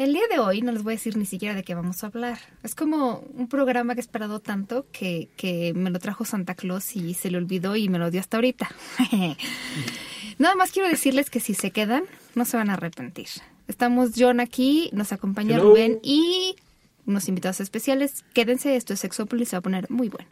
El día de hoy no les voy a decir ni siquiera de qué vamos a hablar. Es como un programa que he esperado tanto que, que me lo trajo Santa Claus y se le olvidó y me lo dio hasta ahorita. Nada más quiero decirles que si se quedan, no se van a arrepentir. Estamos John aquí, nos acompaña Hello. Rubén y unos invitados especiales. Quédense, esto es Sexópolis, se va a poner muy bueno.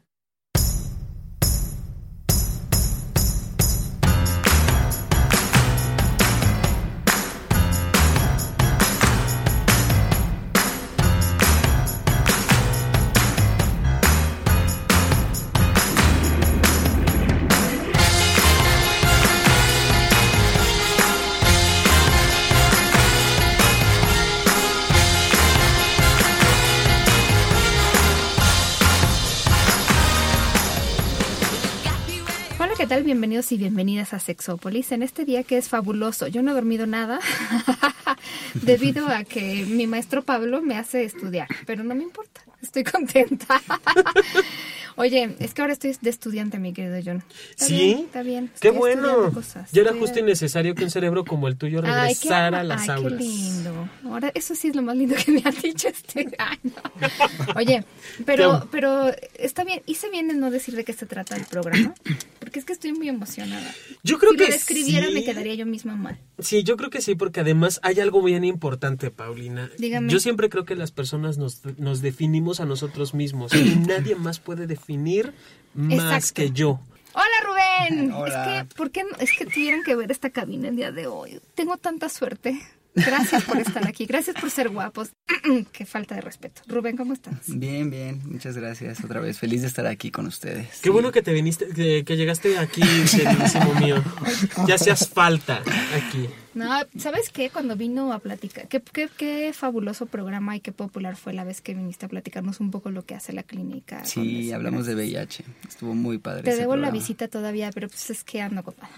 Bienvenidos y bienvenidas a Sexópolis. En este día que es fabuloso, yo no he dormido nada debido a que mi maestro Pablo me hace estudiar, pero no me importa, estoy contenta. Oye, es que ahora estoy de estudiante, mi querido John. Está ¿Sí? bien, está bien. ¡Qué estoy bueno! cosas. Ya era justo y necesario que un cerebro como el tuyo Ay, qué, regresara a las ay, qué aulas. lindo. Ahora, eso sí es lo más lindo que me ha dicho este año. Oye, pero, pero está bien. Hice bien en no decir de qué se trata el programa, porque es que estoy muy emocionada. Yo creo si que lo describiera sí. me quedaría yo misma mal. Sí, yo creo que sí, porque además hay algo bien importante, Paulina. Dígame. Yo siempre creo que las personas nos, nos definimos a nosotros mismos y nadie más puede definir más Exacto. que yo. Hola Rubén. Hola. Es que, ¿por qué no- es que tuvieran que ver esta cabina el día de hoy? Tengo tanta suerte. Gracias por estar aquí. Gracias por ser guapos. qué falta de respeto. Rubén, ¿cómo estás? Bien, bien, muchas gracias otra vez. Feliz de estar aquí con ustedes. Qué bueno que te viniste, que, que llegaste aquí, queridísimo mío. Ya hacías falta aquí. No, ¿sabes qué? Cuando vino a platicar, qué, qué, qué fabuloso programa y qué popular fue la vez que viniste a platicarnos un poco lo que hace la clínica. Sí, hablamos de VIH. Estuvo muy padre. Te ese debo la visita todavía, pero pues es que ando ocupada.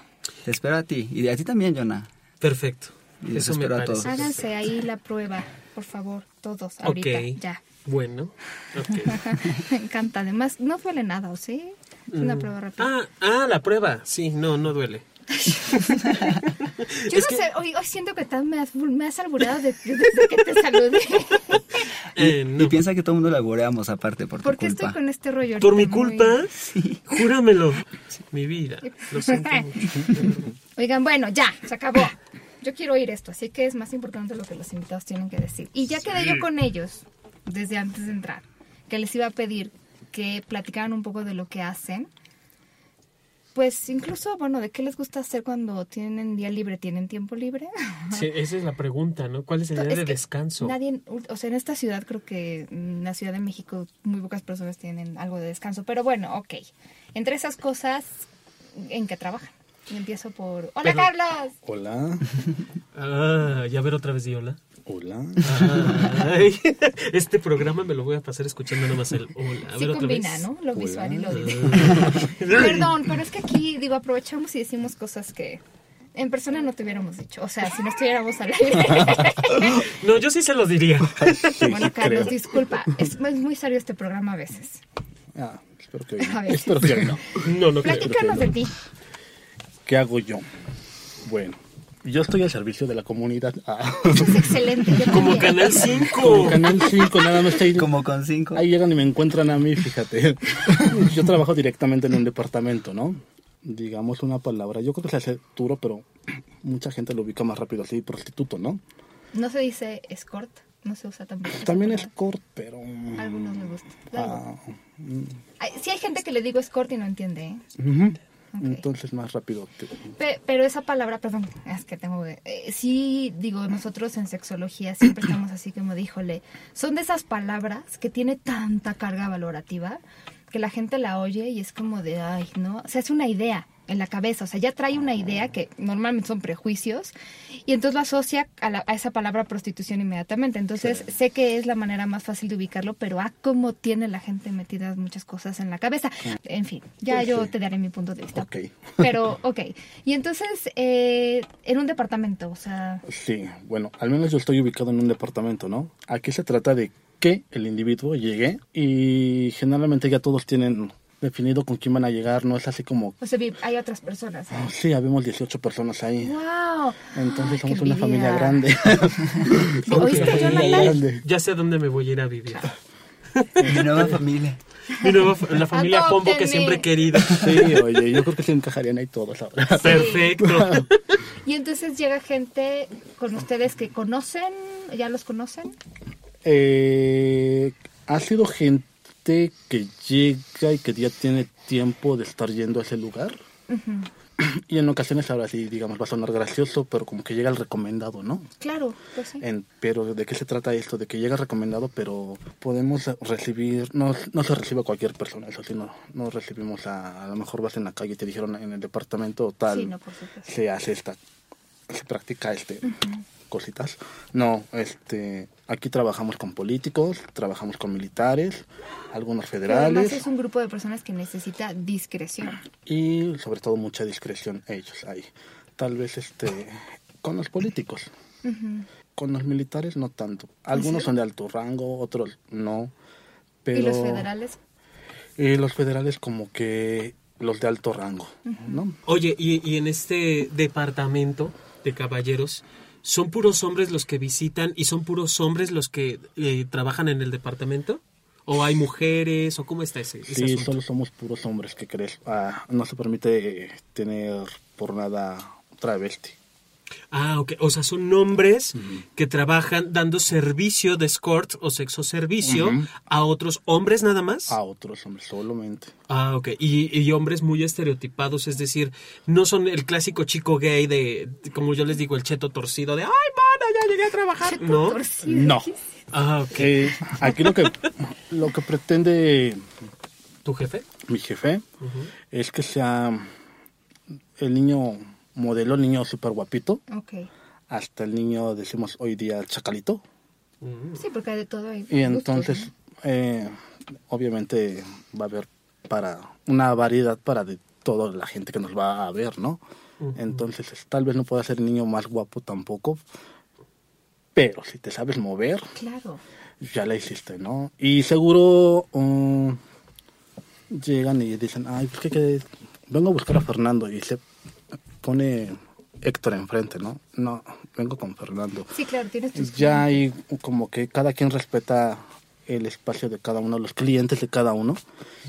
Te espero a ti y a ti también, Jonah. Perfecto. Y les Eso me a todos. Háganse ahí la prueba, por favor, todos, ahorita, ya. Bueno, ok. Me encanta. Además, no duele nada, ¿o sí? Es una Mm. prueba rápida. Ah, ah, la prueba. Sí, no, no duele. Yo es no que- sé, hoy, hoy siento que tan me has, me has alburado de- desde que te saludé. Eh, no. Y piensa que todo el mundo laboreamos aparte por tu ¿Por qué culpa. estoy con este rollo? ¿Por mi ahorita muy- culpa? Júramelo. Mi vida. Lo siento mucho. Oigan, bueno, ya, se acabó. Yo quiero oír esto, así que es más importante lo que los invitados tienen que decir. Y ya quedé yo con ellos desde antes de entrar, que les iba a pedir que platicaran un poco de lo que hacen. Pues incluso, bueno, de qué les gusta hacer cuando tienen día libre, tienen tiempo libre. Sí, esa es la pregunta, ¿no? ¿Cuál es el día Es de descanso? Nadie, o sea, en esta ciudad creo que en la Ciudad de México muy pocas personas tienen algo de descanso, pero bueno, ok. Entre esas cosas, ¿en qué trabajan? Y empiezo por... ¡Hola, Pero- Carlos! Hola, Ah, ya ver otra vez di hola. hola. Ay, este programa me lo voy a pasar escuchando nada más el hola. A Sí ver otra combina, vez. ¿no? Lo Hola. visual y lo audiovisual. Perdón, pero es que aquí, digo, aprovechamos y decimos cosas que en persona no te hubiéramos dicho. O sea, si no estuviéramos al aire. No, yo sí se los diría. bueno, Carlos, creo. disculpa. Es, es muy serio este programa a veces. Ah, espero que hoy no. Espero que hoy no. No, no creo. Platícanos de ti. ¿Qué hago yo? Bueno, yo estoy al servicio de la comunidad. Ah. Es excelente. Yo Como también. Canal 5. Como Canal 5, nada más estoy... Como con cinco. Ahí llegan y me encuentran a mí, fíjate. Yo trabajo directamente en un departamento, ¿no? Digamos una palabra. Yo creo que se hace duro, pero mucha gente lo ubica más rápido así, prostituto, ¿no? No se dice escort, no se usa También es palabra. corto, pero... A algunos les gusta. Ah, Ay, sí hay gente que le digo escort y no entiende, ¿eh? Entonces más rápido. te- Pe- pero esa palabra, perdón, es que tengo que... eh, sí, digo, nosotros en sexología siempre estamos así como díjole, son de esas palabras que tiene tanta carga valorativa que la gente la oye y es como de, ay, ¿no? Se hace una idea en la cabeza, o sea, ya trae una idea que normalmente son prejuicios y entonces lo asocia a, la- a esa palabra prostitución inmediatamente. Entonces sé que es la manera más fácil de ubicarlo, pero a cómo tiene la gente metidas muchas cosas en la cabeza. En fin, ya Pues yo sí. te daré mi punto de vista. Ok. Pero, ok. Y entonces, eh, en un departamento, o sea, Sí, bueno, al menos yo estoy ubicado en un departamento, ¿no? Aquí se trata de que el individuo llegue y generalmente ya todos tienen definido con quién van a llegar, no es así como... O sea, hay otras personas. ¿eh? Sí, habemos 18 personas ahí. ¡Wow! Entonces Ay, somos una familia grande. Somos ¿Oíste, una familia Jonathan? grande. Ya sé a dónde me voy a ir a vivir. Mi nueva familia. Mi nueva la familia Pombo que siempre he querido. Sí, oye, yo creo que se encajarían ahí todos ahora. Perfecto. Y entonces llega gente con ustedes que conocen, ya los conocen. Eh, ha sido gente que llega y que ya tiene tiempo de estar yendo a ese lugar. Y en ocasiones ahora sí, digamos, va a sonar gracioso, pero como que llega el recomendado, ¿no? Claro, pues sí. En- pero ¿de qué se trata esto? De que llega recomendado, pero podemos recibir, no, no se recibe a cualquier persona, eso sí, no, no recibimos a, a lo mejor vas en la calle y te dijeron en el departamento tal, Sí, no, por supuesto. se hace esta, se practica este cositas. No, este, aquí trabajamos con políticos, trabajamos con militares, algunos Pero además federales es un grupo de personas que necesita discreción. y sobre todo mucha discreción ellos ahí. Tal vez este, con los políticos. Con los militares no tanto. Algunos sí? son de alto rango, otros no. Pero ¿Y los federales? eh, los federales como que los de alto rango, ¿no? Oye, y, y en este departamento de caballeros, ¿son puros hombres los que visitan y son puros hombres los que eh, trabajan en el departamento? ¿O hay mujeres? ¿O cómo está ese, ese Sí, asunto? solo somos puros hombres que crees. Ah, no se permite tener por nada travesti. Ah, ok. O sea, son hombres que trabajan dando servicio de escort o sexo servicio a otros hombres nada más. A otros hombres solamente. Ah, ok. Y, y hombres muy estereotipados, es decir, no son el clásico chico gay de, como yo les digo, el cheto torcido de, ay, mana, ya llegué a trabajar. No. Torcido. No. Ah, ok. Eh, aquí lo que, lo que pretende ¿Tu jefe? mi jefe es que sea el niño modelo, el niño súper guapito, Ok. hasta el niño, decimos hoy día, chacalito. Sí, porque hay de todo ahí. Y entonces, eh, obviamente, va a haber para una variedad para de toda la gente que nos va a ver, ¿no? Entonces, es- tal vez no pueda ser el niño más guapo tampoco, pero si te sabes mover, Claro. ya la hiciste, ¿no? Y seguro um, llegan y dicen, ay, pues que, que vengo a buscar a Fernando y se pone Héctor enfrente, ¿no? No, vengo con Fernando. Sí, claro, tienes tus Ya hay como que cada quien respeta el espacio de cada uno, los clientes de cada uno,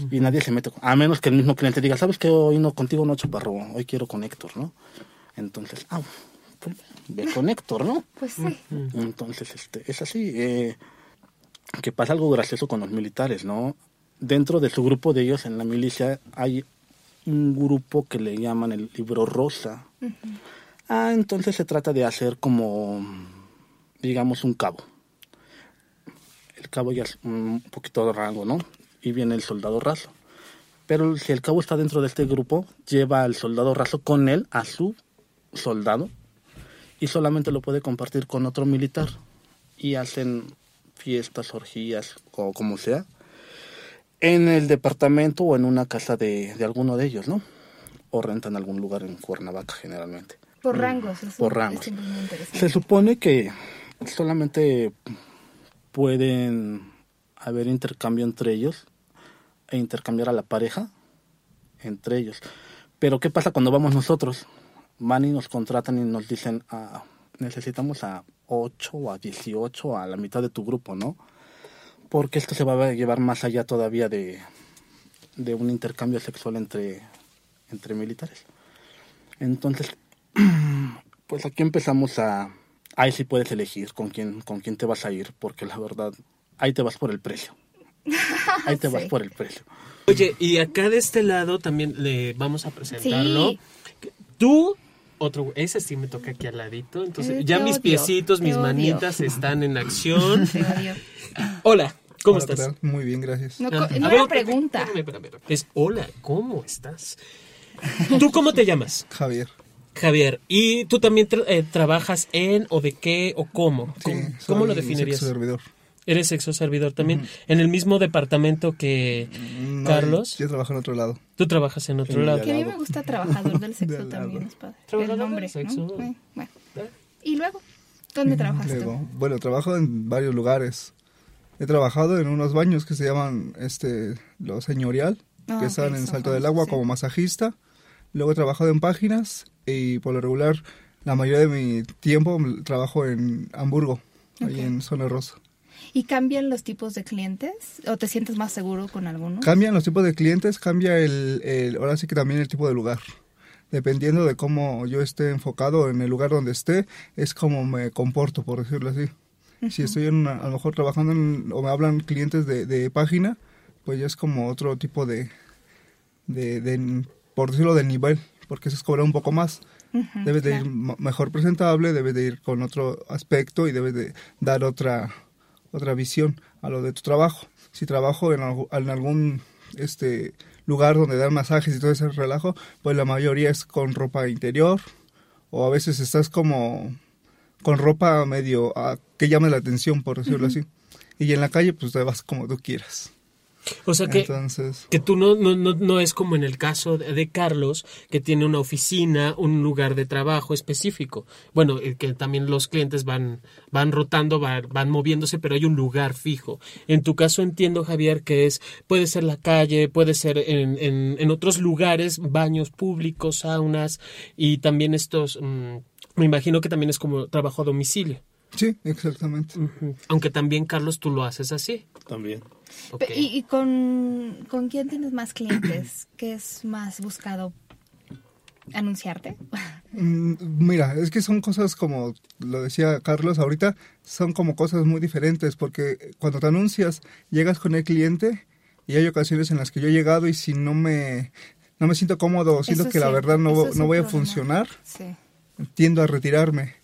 y nadie se mete, con- a menos que el mismo cliente diga, sabes que hoy no contigo no chaparro, hoy quiero con Héctor, ¿no? Entonces, ah, pues, ve con Héctor, ¿no? Pues sí. Entonces, este, es así, eh, que pasa algo gracioso con los militares, ¿no? Dentro de su grupo de ellos en la milicia hay un grupo que le llaman el libro rosa. Ah, entonces se trata de hacer como, digamos, un cabo. El cabo ya es un poquito de rango, ¿no? Y viene el soldado raso. Pero si el cabo está dentro de este grupo, lleva al soldado raso con él, a su soldado, y solamente lo puede compartir con otro militar. Y hacen fiestas, orgías o como sea, en el departamento o en una casa de, de alguno de ellos, ¿no? O rentan algún lugar en Cuernavaca generalmente. Por rangos. Eso Por rangos. Se supone que solamente pueden haber intercambio entre ellos e intercambiar a la pareja entre ellos. Pero ¿qué pasa cuando vamos nosotros? Van y nos contratan y nos dicen, ah, necesitamos a 8 o a 18 a la mitad de tu grupo, ¿no? Porque esto se va a llevar más allá todavía de, de un intercambio sexual entre, entre militares. Entonces, pues aquí empezamos a... Ahí sí puedes elegir con quién, con quién te vas a ir, porque la verdad, ahí te vas por el precio. Ahí te vas por el precio. Oye, y acá de este lado también le vamos a presentarlo. Sí. Tú, otro, ese sí me toca aquí al ladito. Entonces, Eh, ya mis odio, piecitos, mis odio. manitas están en acción. Hola, ¿cómo Hola, ¿qué estás? Muy bien, gracias. No, Ah, no ver, era pregunta. espérame, espérame, espérame. Es hola, ¿cómo estás? ¿Tú cómo te llamas? Javier. Javier, ¿y tú también tra- eh, trabajas en o de qué o cómo? Sí, ¿Cómo, soy cómo lo definirías? sexo servidor. Eres sexo servidor también. En el mismo departamento que No, Carlos. Yo trabajo en otro lado. Tú trabajas en otro Sí, lado. Que a mí me gusta trabajador del De sexo al también, es padre. Trabajador El nombre, del sexo. ¿no? Eh, Bueno. ¿Y luego? ¿Dónde trabajaste? Luego, bueno, trabajo en varios lugares. He trabajado en unos baños que se llaman este lo señorial Ah, que ok, están en son Salto del Agua sí. como masajista. Luego he trabajado en páginas y por lo regular la mayoría de mi tiempo trabajo en Hamburgo, ahí Ok. en Zona Rosa. ¿Y cambian los tipos de clientes? ¿O te sientes más seguro con algunos? Cambian los tipos de clientes, cambia el, el- ahora sí que también el tipo de lugar. Dependiendo de cómo yo esté enfocado en el lugar donde esté, es como me comporto, por decirlo así. Si estoy en una- a lo mejor trabajando en- o me hablan clientes de, de página, pues ya es como otro tipo de, de, de- por decirlo, de nivel, porque eso es cobrar un poco más. Ujú, Debes de claro. ir m- mejor presentable, debes de ir con otro aspecto y debes de dar otra otra visión a lo de tu trabajo. Si trabajo en, en algún este lugar donde dan masajes y todo ese relajo, pues la mayoría es con ropa interior o a veces estás como con ropa medio ah, que llame la atención, por decirlo así. Y en la calle pues te vas como tú quieras. O sea que, Entonces, que tú no, no, no, no es como en el caso de, Carlos, que tiene una oficina, un lugar de trabajo específico. Bueno, eh, que también los clientes van, van rotando, van, van moviéndose, pero hay un lugar fijo. En tu caso entiendo, Javier, que es, puede ser la calle, puede ser en, en, en otros lugares, baños públicos, saunas, y también estos, mm, me imagino que también es como trabajo a domicilio. sí, exactamente. Aunque también, Carlos, tú lo haces así. También. Ok. Pe- ¿Y, y con, con quién tienes más clientes? ¿Qué es más buscado? ¿Anunciarte? Mm, Mira, es que son cosas como lo decía Carlos ahorita, son como cosas muy diferentes porque cuando te anuncias llegas con el cliente y hay ocasiones en las que yo he llegado y si no me no me siento cómodo, siento Eso que la verdad no, no voy a funcionar, Sí. Tiendo a retirarme.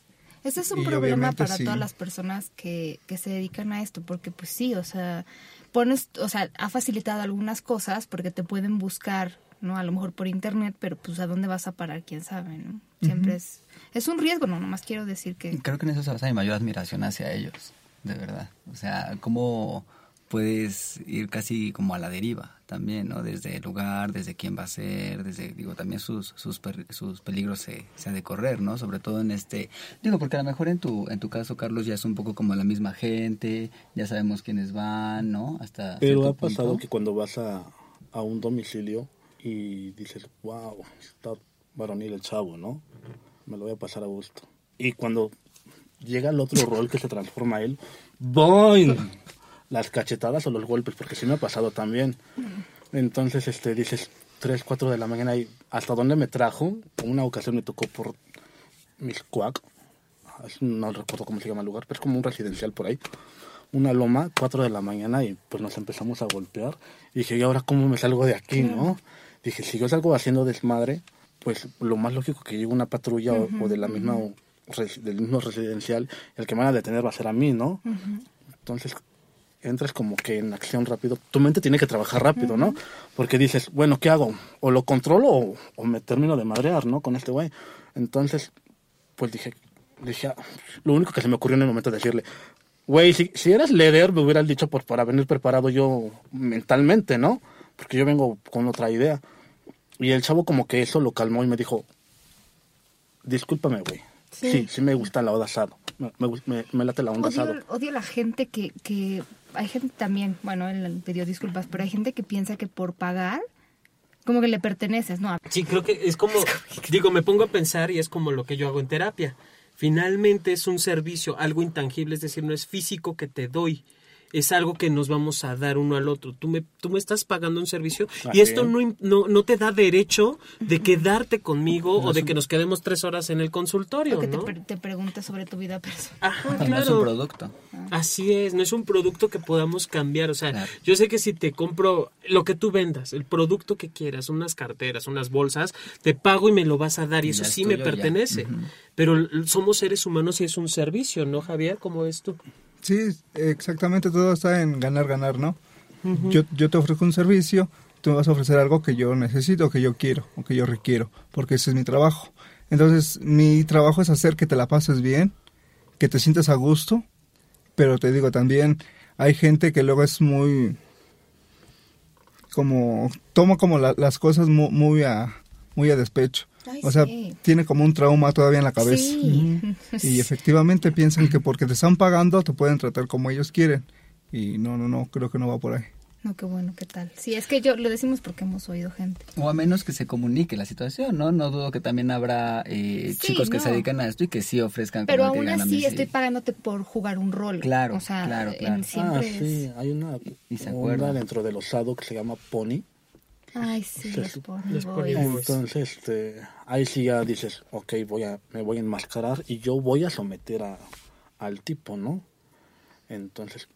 Ese es un Y problema para sí. todas las personas que, que se dedican a esto, porque pues sí, o sea, pones, o sea, ha facilitado algunas cosas porque te pueden buscar, ¿no? A lo mejor por internet, pero pues a dónde vas a parar, quién sabe, ¿no? Siempre es, es un riesgo, ¿no? Nomás quiero decir que... Creo que en eso se basa mi mayor admiración hacia ellos, de verdad. O sea, cómo puedes ir casi como a la deriva también, ¿no? Desde el lugar, desde quién va a ser, desde, digo, también sus, sus, per- sus peligros se, se ha de correr, ¿no? Sobre todo en este, digo, porque a lo mejor en tu, en tu caso, Carlos, ya es un poco como la misma gente, ya sabemos quiénes van, ¿no? Hasta Pero ha pasado punto. que cuando vas a, a un domicilio y dices, wow, está varonil el chavo, ¿no? Me lo voy a pasar a gusto. Y cuando llega el otro rol que se transforma él, ¡boing! Las cachetadas o los golpes, porque sí me ha pasado también. Entonces, este, dices, 3, 4 de la mañana y hasta dónde me trajo. Una ocasión me tocó por Miscuac, no recuerdo cómo se llama el lugar, pero es como un residencial por ahí. Una loma, 4 de la mañana, y pues nos empezamos a golpear. Y dije, ¿y ahora cómo me salgo de aquí, no? Dije, si yo salgo haciendo desmadre, pues lo más lógico que llegue una patrulla o, o de la misma del mismo residencial, el que me van a detener va a ser a mí, ¿no? Entonces entras como que en acción rápido. Tu mente tiene que trabajar rápido, ¿no? Porque dices, bueno, ¿qué hago? O lo controlo o, o me termino de madrear, ¿no? Con este güey. Entonces, pues dije, dije, ah, lo único que se me ocurrió en el momento es decirle, güey, si, si eras líder, me hubieras dicho pues para venir preparado yo mentalmente, ¿no? Porque yo vengo con otra idea. Y el chavo como que eso lo calmó y me dijo, discúlpame, güey. Sí. Sí. sí, me gusta la onda asado. Me, me, late la onda asado. Odio, odio la gente que, que... Hay gente también, bueno, él pidió disculpas, pero hay gente que piensa que por pagar, como que le perteneces, ¿no? Sí, creo que es como, digo, me pongo a pensar y es como lo que yo hago en terapia. Finalmente es un servicio, algo intangible, es decir, no es físico que te doy, es algo que nos vamos a dar uno al otro. Tú me, tú me estás pagando un servicio y Así esto es. no, no, no te da derecho de quedarte conmigo o de que nos quedemos tres horas en el consultorio, O que te, ¿no? pre- te pregunte sobre tu vida personal. Ajá, No es un claro. producto. Así es, no es un producto que podamos cambiar. O sea, Claro. yo sé que si te compro lo que tú vendas, el producto que quieras, unas carteras, unas bolsas, te pago y me lo vas a dar y Y eso sí me tuyo, pertenece. Pero somos seres humanos y es un servicio, ¿no, Javier? ¿Cómo ves tú? Sí, exactamente, todo está en ganar, ganar, ¿no? yo, yo te ofrezco un servicio, tú me vas a ofrecer algo que yo necesito, que yo quiero, o que yo requiero, porque ese es mi trabajo. Entonces, mi trabajo es hacer que te la pases bien, que te sientas a gusto, pero te digo, también hay gente que luego es muy, como, toma como la- las cosas mu- muy, a, muy a despecho. Ay, o sea, sí. tiene como un trauma todavía en la cabeza. Sí. Y efectivamente piensan que porque te están pagando te pueden tratar como ellos quieren. Y no, no, no, creo que no va por ahí. No, qué bueno, ¿qué tal? Sí, es que yo lo decimos porque hemos oído gente. O a menos que se comunique la situación, ¿no? No dudo que también habrá eh, Sí, chicos que no. se dedican a esto y que sí ofrezcan Pero que aún así sí. estoy pagándote por jugar un rol. Claro, o sea, claro, en- claro. siempre ah, es- sí, hay una Y se onda dentro de los SADO que se llama Pony. Ay, sí, Sí, los. Entonces, este, ahí sí ya dices, ok, voy a, me voy a enmascarar y yo voy a someter a, al tipo, ¿no? Entonces,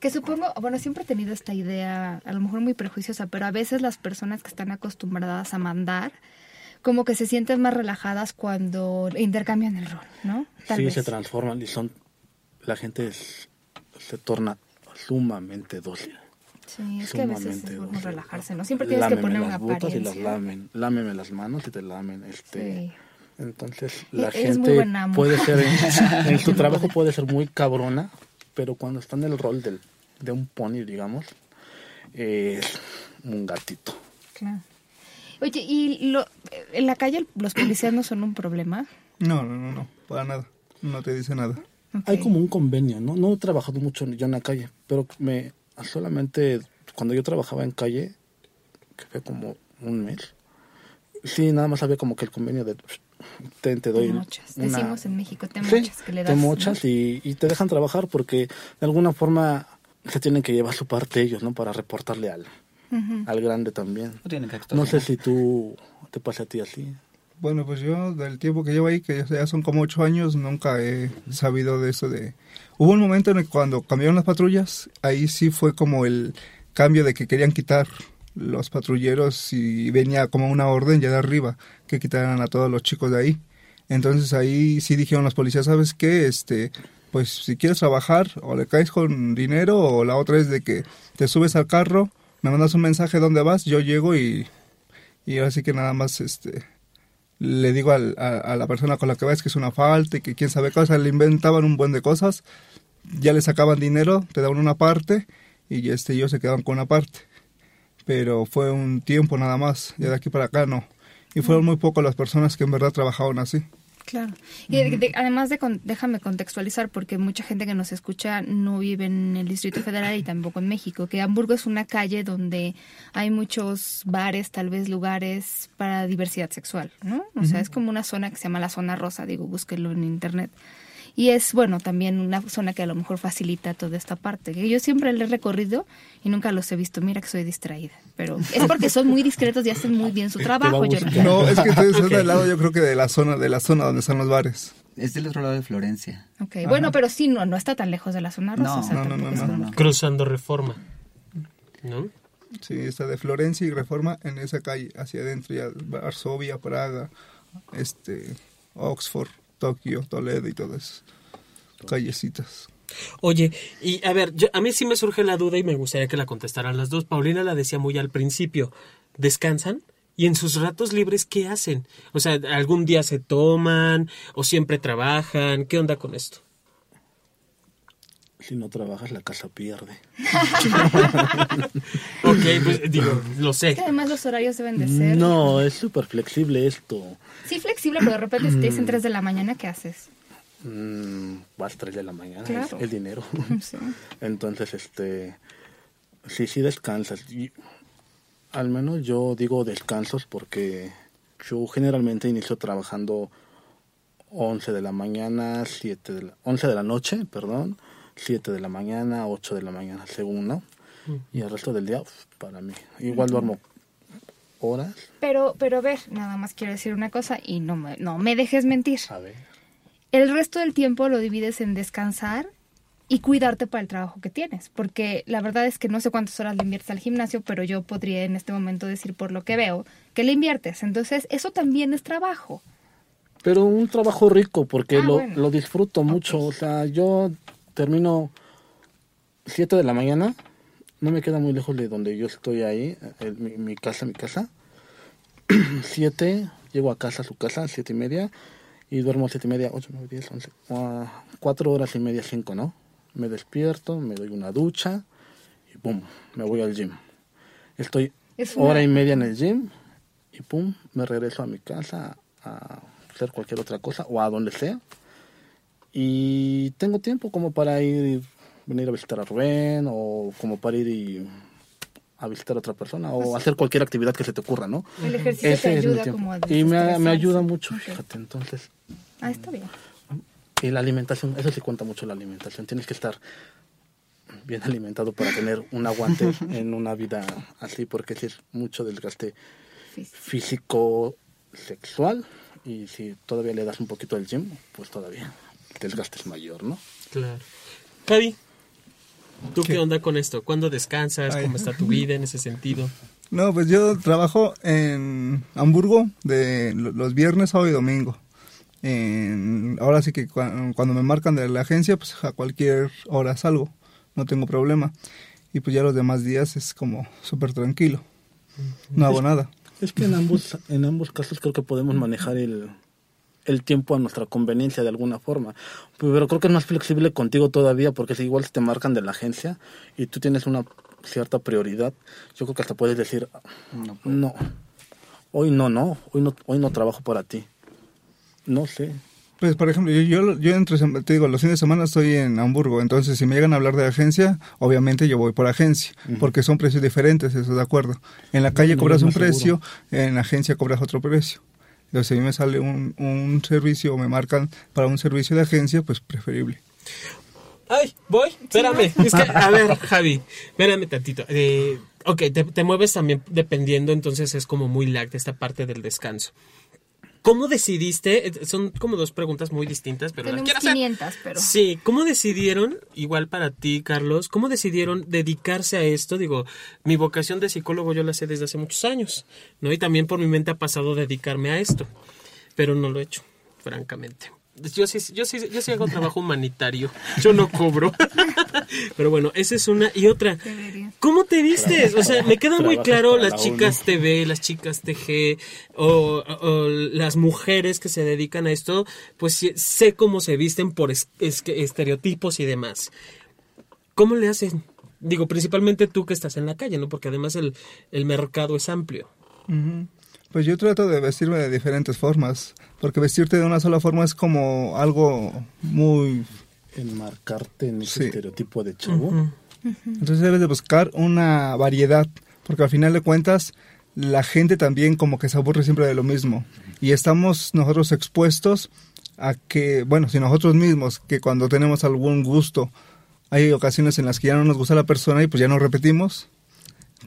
Que supongo, bueno, siempre he tenido esta idea, a lo mejor muy prejuiciosa, pero a veces las personas que están acostumbradas a mandar, como que se sienten más relajadas cuando intercambian el rol, ¿no? Tal sí vez. se transforman y son, la gente es- se torna sumamente dócil. Sí, es que a veces es bueno relajarse, ¿no? Siempre tienes que poner las una botas y las apariencia. lamen, lámeme las manos y te lamen, este... Sí. Entonces, la Eres muy gente puede ser, en, en su trabajo puede ser muy cabrona, pero cuando está en el rol del, de un pony, digamos, es un gatito. Claro. Oye, ¿y lo, en la calle los policías no son un problema? No, no, no, no, para nada. No te dice nada. Hay como un convenio, ¿no? No he trabajado mucho yo en la calle, pero me solamente cuando yo trabajaba en calle, que fue como un mes, sí, nada más había como que el convenio de te, te doy Te mochas. una- Decimos en México, te Sí, mochas, que le te das. mochas y, y te dejan trabajar porque de alguna forma se tienen que llevar su parte ellos, ¿no? Para reportarle al, al grande también. No tienen que No sé si tú te pasa a ti así. Bueno, pues yo del tiempo que llevo ahí, que ya son como ocho años, nunca he sabido de eso de... Hubo un momento en el que cuando cambiaron las patrullas, ahí sí fue como el cambio de que querían quitar los patrulleros y venía como una orden ya de arriba que quitaran a todos los chicos de ahí. Entonces ahí sí dijeron los policías, ¿sabes qué? Este, pues si quieres trabajar o le caes con dinero o la otra es de que te subes al carro, me mandas un mensaje dónde vas, yo llego y, y así que nada más este le digo al- a, a la persona con la que vas que es una falta y que quién sabe cosas, le inventaban un buen de cosas, ya le sacaban dinero, te daban una parte y este ellos se quedaban con una parte. Pero fue un tiempo nada más, ya de aquí para acá no. Y fueron muy pocas las personas que en verdad trabajaban así. Claro. Y de- de- además de con- déjame contextualizar porque mucha gente que nos escucha no vive en el Distrito Federal y tampoco en México, que Hamburgo es una calle donde hay muchos bares, tal vez lugares para diversidad sexual, ¿no? O sea, es como una zona que se llama la zona rosa, digo, búsquenlo en internet. Y es, bueno, también una zona que a lo mejor facilita toda esta parte. Que yo siempre le he recorrido y nunca los he visto. Mira que soy distraída. Pero es porque son muy discretos y hacen muy bien su trabajo. Yo buscar. No, es que ustedes están del lado yo creo que de la zona, de la zona donde están los bares. Es del otro lado de Florencia. Ok, bueno, pero sí, no, no está tan lejos de la zona rosa. No, o sea, no, no, no, no, no. Cruzando reforma. ¿No? Sí, está de Florencia y Reforma en esa calle, hacia adentro, ya Varsovia, Praga, este, Oxford, Tokio, Toledo y todas callecitas. Oye, y a ver, yo- a mí sí me surge la duda y me gustaría que la contestaran las dos. Paulina la decía muy al principio. ¿Descansan? ¿Y en sus ratos libres qué hacen? O sea, ¿algún día se toman o siempre trabajan? ¿Qué onda con esto? Si no trabajas, la casa pierde. Ok, pues digo, lo sé. que además los horarios deben de ser. No, es súper flexible esto. Sí, flexible, pero de repente si te dicen 3 de la mañana, ¿qué haces? Mm, vas 3 de la mañana, Claro. es el dinero. Sí. Entonces, este, sí, sí descansas. Y al menos yo digo descansos porque yo generalmente inicio trabajando 11 de la mañana, 7 de la, 11 de la noche, perdón, 7 de la mañana, 8 de la mañana, según, ¿no? Y el resto del día, uf, para mí. Igual duermo horas. Pero, pero a ver, nada más quiero decir una cosa y no me, no me dejes mentir. A ver. El resto del tiempo lo divides en descansar y cuidarte para el trabajo que tienes. Porque la verdad es que no sé cuántas horas le inviertes al gimnasio, pero yo podría en este momento decir por lo que veo que le inviertes. Entonces, eso también es trabajo. Pero un trabajo rico, porque Ah, lo, bueno. lo disfruto mucho. O sea, yo termino 7 de la mañana, no me queda muy lejos de donde yo estoy ahí, el- mi, mi casa, mi casa. 7, llego a casa, a su casa, siete y media, y duermo siete y media, 8, 9, 10, 11, 4 horas y media, 5, ¿no? Me despierto, me doy una ducha, y pum, me voy al gym. Estoy Es una- hora y media en el gym, y pum, me regreso a mi casa a hacer cualquier otra cosa o a donde sea. Y tengo tiempo como para ir venir a visitar a Rubén o como para ir y a visitar a otra persona o hacer cualquier actividad que se te ocurra, ¿no? El ejercicio Ese te ayuda como a Y me, ayuda mucho, fíjate, entonces. Ah, está bien. Y la alimentación, eso sí cuenta mucho la alimentación. Tienes que estar bien alimentado para tener un aguante en una vida así, porque es mucho desgaste Físico. sexual, y si todavía le das un poquito al gym, pues todavía desgaste es mayor, ¿no? Claro. Javi, ¿tú qué, ¿Qué? onda con esto? ¿Cuándo descansas? Ay. ¿Cómo está tu vida en ese sentido? No, pues yo trabajo en Hamburgo de lo- los viernes, sábado y domingo. En- ahora sí que cua- cuando me marcan de la agencia, pues a cualquier hora salgo, no tengo problema. Y pues ya los demás días es como súper tranquilo. No hago nada. Es que en ambos, en ambos casos creo que podemos manejar el, el tiempo a nuestra conveniencia de alguna forma. Pero creo que es más flexible contigo todavía porque si igual te marcan de la agencia y tú tienes una cierta prioridad, yo creo que hasta puedes decir, No, no, hoy no, no, hoy no, hoy no trabajo para ti. No sé. Pues, por ejemplo, yo, yo, yo entre, te digo, los fines de semana estoy en Hamburgo, entonces si me llegan a hablar de agencia, obviamente yo voy por agencia, porque son precios diferentes, eso de acuerdo. En la calle No, cobras no, un seguro. precio, en la agencia cobras otro precio. Entonces, si a mí me sale un, un servicio o me marcan para un servicio de agencia, pues preferible. Ay, voy, espérame. Es que, a ver, Javi, espérame tantito. Eh, ok, te, te mueves también dependiendo, entonces es como muy lag esta parte del descanso. ¿Cómo decidiste? Eh, Son como dos preguntas muy distintas, pero las Tenemos hacer. 500, pero... Sí, ¿cómo decidieron, igual para ti, Carlos, cómo decidieron dedicarse a esto? Digo, mi vocación de psicólogo yo la sé desde hace muchos años, ¿no? Y también por mi mente ha pasado dedicarme a esto, pero no lo he hecho, francamente. Yo sí, yo sí, yo sí hago trabajo humanitario, yo no cobro. pero bueno, esa es una. Y otra. ¿Cómo te vistes? O sea, me queda muy claro las la chicas TV, las chicas TG o, o las mujeres que se dedican a esto, pues sí, sé cómo se visten por es- es- que estereotipos y demás. ¿Cómo le hacen? Digo, principalmente tú que estás en la calle, ¿no? Porque además el, el mercado es amplio. Pues yo trato de vestirme de diferentes formas, porque vestirte de una sola forma es como algo muy Enmarcarte en ese Sí. estereotipo de chavo. Entonces debes de buscar una variedad, porque al final de cuentas la gente también como que se aburre siempre de lo mismo. Y estamos nosotros expuestos a que, bueno, si nosotros mismos, que cuando tenemos algún gusto, hay ocasiones en las que ya no nos gusta la persona y pues ya no repetimos.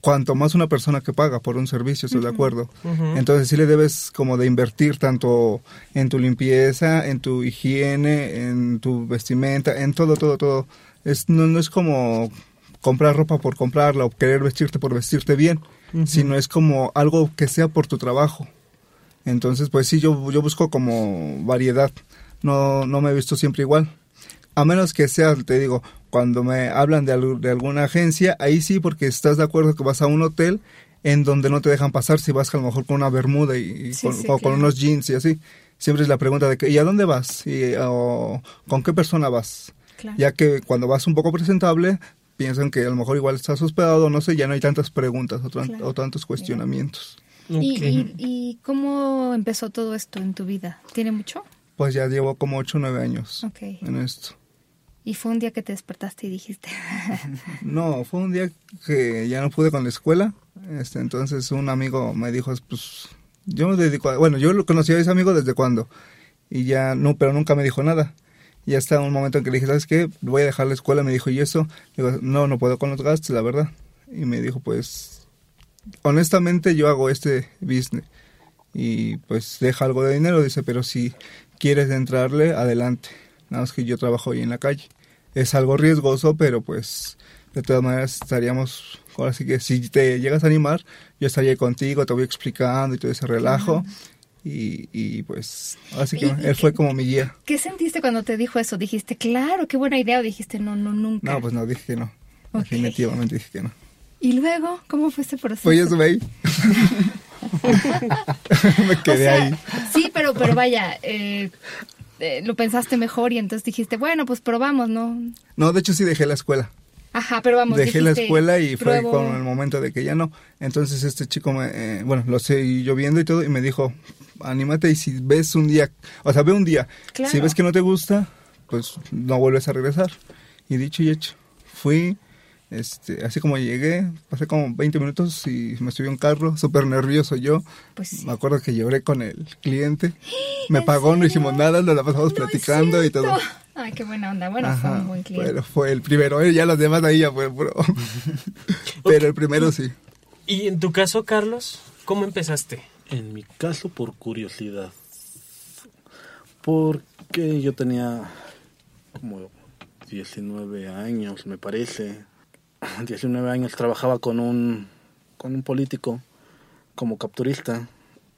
Cuanto más una persona que paga por un servicio, estoy de acuerdo. Entonces sí le debes como de invertir tanto en tu limpieza, en tu higiene, en tu vestimenta, en todo, todo, todo. Es, no, no es como comprar ropa por comprarla o querer vestirte por vestirte bien, sino es como algo que sea por tu trabajo. Entonces, pues sí, yo, yo busco como variedad. No, no me he visto siempre igual. A menos que sea, te digo, cuando me hablan de, de alguna agencia, ahí sí, porque estás de acuerdo que vas a un hotel en donde no te dejan pasar si vas a lo mejor con una bermuda y, y Sí, con, sí, o con unos jeans y así. Siempre es la pregunta de que, ¿y a dónde vas? Y, o, ¿Con qué persona vas? Claro. Ya que cuando vas un poco presentable, piensan que a lo mejor igual estás hospedado, no sé, ya no hay tantas preguntas o, tan- Claro. o tantos cuestionamientos. ¿Y, Ok. y, y cómo empezó todo esto en tu vida? ¿Tiene mucho? Pues ya llevo como 8 o 9 años en esto. Y fue un día que te despertaste y dijiste, No, fue un día que ya no pude con la escuela. Este, entonces un amigo me dijo, pues, yo me dedico a, bueno, yo lo conocí a ese amigo desde cuando. Y ya, no, pero nunca me dijo nada. Y hasta un momento en que le dije, ¿sabes qué? Voy a dejar la escuela. Me dijo, ¿y eso? Digo, no, no puedo con los gastos, la verdad. Y me dijo, pues, honestamente yo hago este business. Y pues deja algo de dinero, dice, pero si quieres entrarle, adelante. Nada más que yo trabajo ahí en la calle. Es algo riesgoso, pero pues de todas maneras estaríamos, ahora sí que si te llegas a animar, yo estaría contigo, te voy explicando y todo ese relajo. Y, y pues, así que él fue como mi guía. ¿qué sentiste cuando te dijo eso? ¿Dijiste, claro, qué buena idea? ¿O dijiste, no, no, nunca? No, pues no, dije que no. Definitivamente dije que no. ¿Y luego cómo fue proceso? Pues ya estuve ahí. Me O quedé sea, ahí. Sí, pero, pero vaya, eh, eh, lo pensaste mejor y entonces dijiste, bueno, pues probamos, ¿no? No, de hecho sí dejé la escuela. Ajá, pero vamos. Dejé la escuela y fue con el momento de que ya no. Entonces este chico, me, eh, bueno, lo seguí yo viendo y todo, y me dijo, anímate y si ves un día, o sea, ve un día, Claro. si ves que no te gusta, pues no vuelves a regresar. Y dicho y hecho. Fui, este, así como llegué, pasé como 20 minutos y me subí a un carro, súper nervioso yo. Pues sí. Me acuerdo que lloré con el cliente. Me ¿En pagó, no hicimos nada, nos la pasamos No platicando y todo. Ay, qué buena onda. Bueno, fue un buen cliente. Pero fue el primero, ¿eh? ya los demás ahí ya fue puro. Pero el primero sí. Y en tu caso, Carlos, ¿cómo empezaste? En mi caso, por curiosidad. Porque yo tenía como 19 años, me parece. 19 años trabajaba con un, con un político como capturista,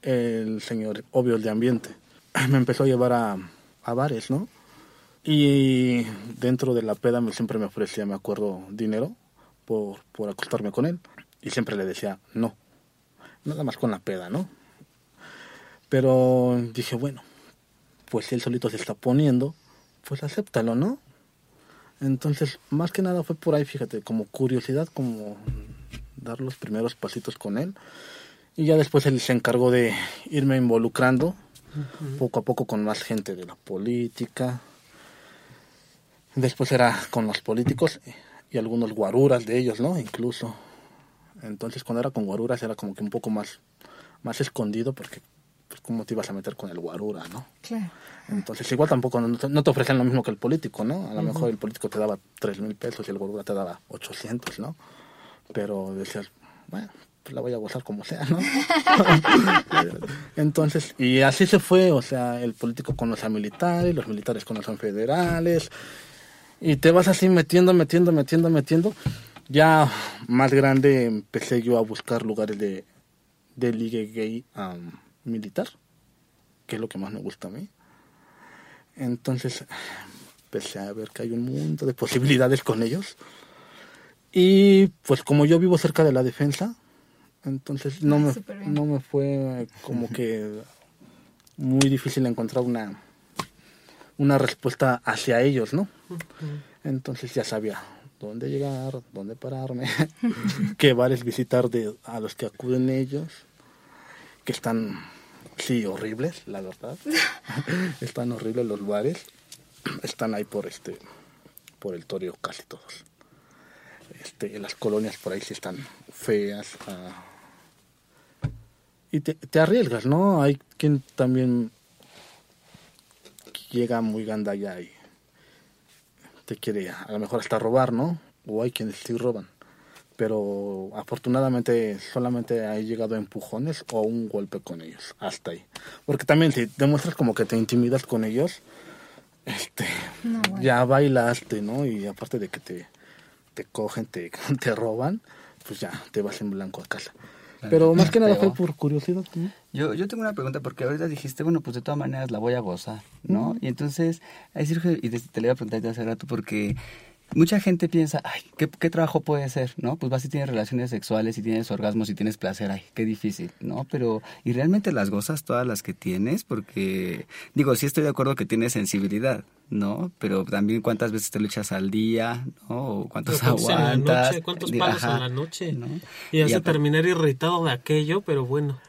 el señor Obvio de Ambiente. Me empezó a llevar a, a bares, ¿no? Y dentro de la peda me, siempre me ofrecía, me acuerdo, dinero por, por acostarme con él. Y siempre le decía no. Nada más con la peda, ¿no? Pero dije, bueno, pues si él solito se está poniendo, pues acéptalo, ¿no? Entonces, más que nada fue por ahí, fíjate, como curiosidad, como dar los primeros pasitos con él. Y ya después él se encargó de irme involucrando poco a poco con más gente de la política. Después era con los políticos y algunos guaruras de ellos, ¿no? Incluso. Entonces cuando era con guaruras era como que un poco más, más escondido porque pues cómo te ibas a meter con el guarura, ¿no? Claro. Entonces igual tampoco no te, ofrecen lo mismo que el político, ¿no? A lo mejor el político te daba tres mil pesos y el guarura te daba 800, ¿no? Pero decías, bueno, pues la voy a gozar como sea, ¿no? Entonces, y así se fue, o sea, el político conoce a militares, los militares conocen federales, y te vas así metiendo, metiendo, metiendo, metiendo. Ya más grande empecé yo a buscar lugares de, de ligue gay am, militar, que es lo que más me gusta a mí. Entonces empecé a ver que hay un mundo de posibilidades con ellos. Y pues como yo vivo cerca de la defensa, entonces no Ah, me, no me fue como que muy difícil encontrar una, una respuesta hacia ellos, ¿no? Entonces ya sabía dónde llegar, dónde pararme, qué bares visitar de, a los que acuden ellos, que están, sí, horribles, la verdad. están horribles los bares. Están ahí por este, por el Torio casi todos. Este, las colonias por ahí sí están feas. ah. y te, te arriesgas, ¿no? Hay quien también llega muy gandalla y te quiere a lo mejor hasta robar, ¿no? O hay quienes sí roban. Pero afortunadamente solamente he llegado a empujones o un golpe con ellos, hasta ahí. Porque también si demuestras como que te intimidas con ellos, este, No, bueno. ya bailaste, ¿no? Y aparte de que te, te cogen, te, te roban, pues ya te vas en blanco a casa. Pero más que nada fue por curiosidad. ¿no? Yo, yo tengo una pregunta porque ahorita dijiste, bueno, pues de todas maneras la voy a gozar, ¿no? Y entonces, ahí surge, y te, te le iba a preguntar hace rato porque mucha gente piensa, ay, ¿qué, ¿qué trabajo puede ser, no? Pues vas y tienes relaciones sexuales y tienes orgasmos y tienes placer, ay, qué difícil, ¿no? Pero, ¿y realmente las gozas todas las que tienes? Porque, digo, sí estoy de acuerdo que tienes sensibilidad, ¿no? Pero también cuántas veces te lo echas al día, ¿no? O cuántos Pero ¿cuántos en la aguantas. noche? ¿Cuántos Digo, palos ajá, en la noche? ¿no? Y hace terminar irritado de aquello, pero bueno.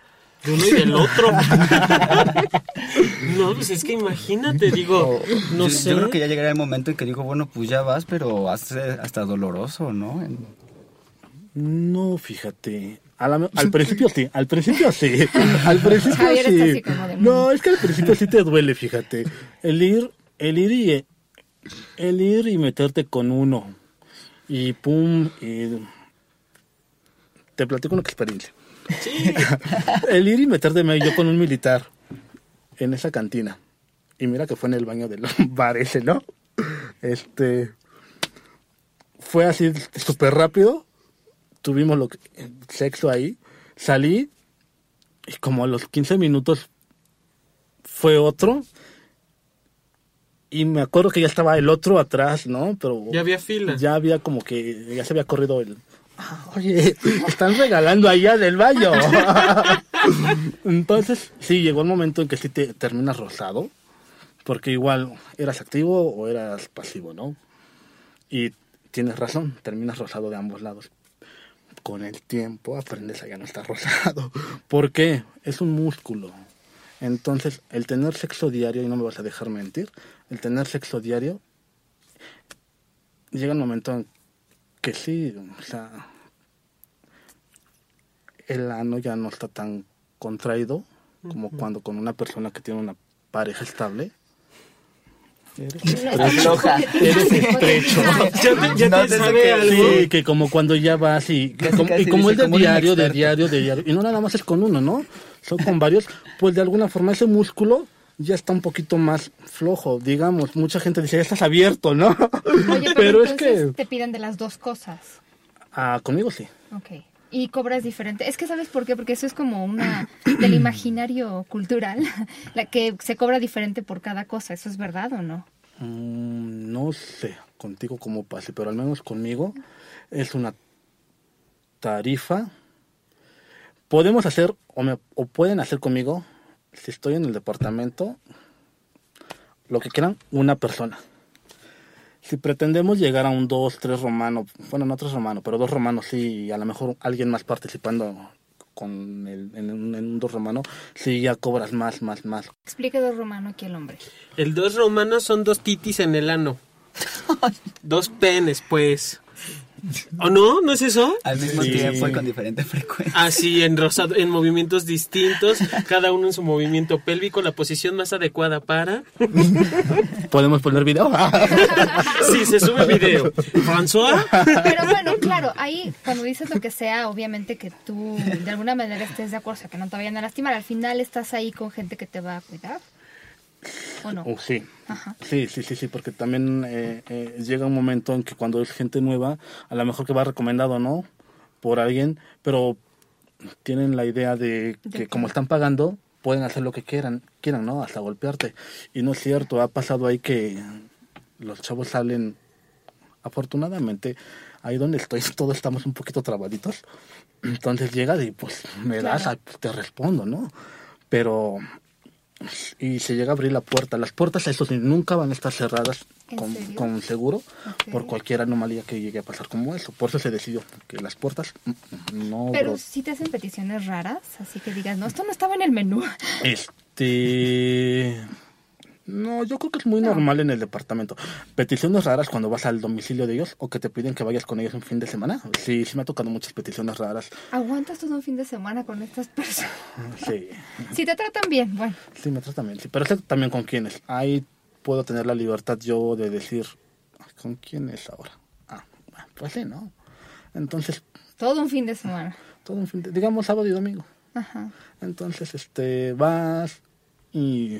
De uno y del otro. no, pues es que imagínate, digo, no yo, sé. yo creo que ya llegará el momento en que digo, bueno, pues ya vas, pero hace hasta doloroso, ¿no? En- No, fíjate. La- al principio sí, al principio sí. Al principio sí. No, es que al principio sí te duele, fíjate. El ir, el ir y el ir y meterte con uno. Y pum, y te platico una experiencia. El ir y meterte yo con un militar en esa cantina. Y mira que fue en el baño del bar ese, ¿no? Este fue así súper rápido. Tuvimos lo que, sexo ahí. Salí y como a los 15 minutos fue otro. Y me acuerdo que ya estaba el otro atrás, ¿no? Pero Ya había fila. ya había como que ya se había corrido el "Ah, oye están regalando allá del baño. Entonces sí llegó el momento en que sí te terminas rosado porque igual eras activo o eras pasivo no y tienes razón terminas rosado de ambos lados. Con el tiempo aprendes a ya no estar rosado. ¿por qué? es un músculo. Entonces el tener sexo diario y no me vas a dejar mentir el tener sexo diario llega un momento en que sí, o sea, el ano ya no está tan contraído como cuando con una persona que tiene una pareja estable. Eres estrecho. Ya te, ya No te sabe algo. Sí, que como cuando ya vas y, Casi, como, casi y como es de como diario, de diario, de diario, y no nada más es con uno, ¿no? Son con varios, pues de alguna forma ese músculo ya está un poquito más flojo, digamos. Mucha gente dice, ya estás abierto, ¿no? Oye, pero, es que... te piden de las dos cosas. Ah, conmigo sí. Ok. Y cobras diferente. Es que sabes por qué, porque eso es como una del imaginario cultural, la que se cobra diferente por cada cosa. ¿Eso es verdad o no? Mm, no sé contigo cómo pase, pero al menos conmigo es una tarifa. Podemos hacer, o, me- o pueden hacer conmigo, si estoy en el departamento, lo que quieran, una persona. Si pretendemos llegar a un 2, 3 romano, bueno, no 3 romano, pero 2 romanos sí, y a lo mejor alguien más participando con el, en, un, en un 2 romano, sí ya cobras más, más, más. Explique dos romano aquí el hombre. El dos romanos son dos titis en el ano. dos penes, pues. ¿O no? ¿No es eso? Al mismo Sí. tiempo y con diferente frecuencia. Así, en, rosado, en movimientos distintos, cada uno en su movimiento pélvico, la posición más adecuada para... ¿Podemos poner video? Sí, se sube video. François, Pero bueno, claro, ahí cuando dices lo que sea, obviamente que tú de alguna manera estés de acuerdo, o sea, que no te vayan a lastimar. Al final estás ahí con gente que te va a cuidar. ¿O no? Oh, sí. Ajá. Sí, sí, sí, sí, porque también eh, eh, llega un momento en que cuando es gente nueva, a lo mejor que va recomendado, ¿no? Por alguien, pero tienen la idea de que como están pagando, pueden hacer lo que quieran, quieran, ¿no? Hasta golpearte. Y no es cierto, ha pasado ahí que los chavos salen, afortunadamente, ahí donde estoy, todos estamos un poquito trabaditos. Entonces llegas y pues me das, Claro. te respondo, ¿no? Pero y se llega a abrir la puerta. Las puertas, eso sí, nunca van a estar cerradas ¿En con, con seguro por cualquier anomalía que llegue a pasar como eso. Por eso se decidió que las puertas mm, no. Pero si te hacen peticiones raras, así que digas, no, esto no estaba en el menú. Este. No, yo creo que es muy normal en el departamento. Peticiones raras cuando vas al domicilio de ellos o que te piden que vayas con ellos un fin de semana. Sí, sí me ha tocado muchas peticiones raras. ¿Aguantas todo un fin de semana con estas personas? Sí, Si te tratan bien, bueno. sí me tratan bien. Sí, pero sé también con quiénes. Ahí puedo tener la libertad yo de decir, "Ay, ¿con quién es ahora? Ah, bueno, pues sí, ¿no? Entonces, Todo un fin de semana. todo un fin de, digamos sábado y domingo. Ajá. Entonces, este, vas y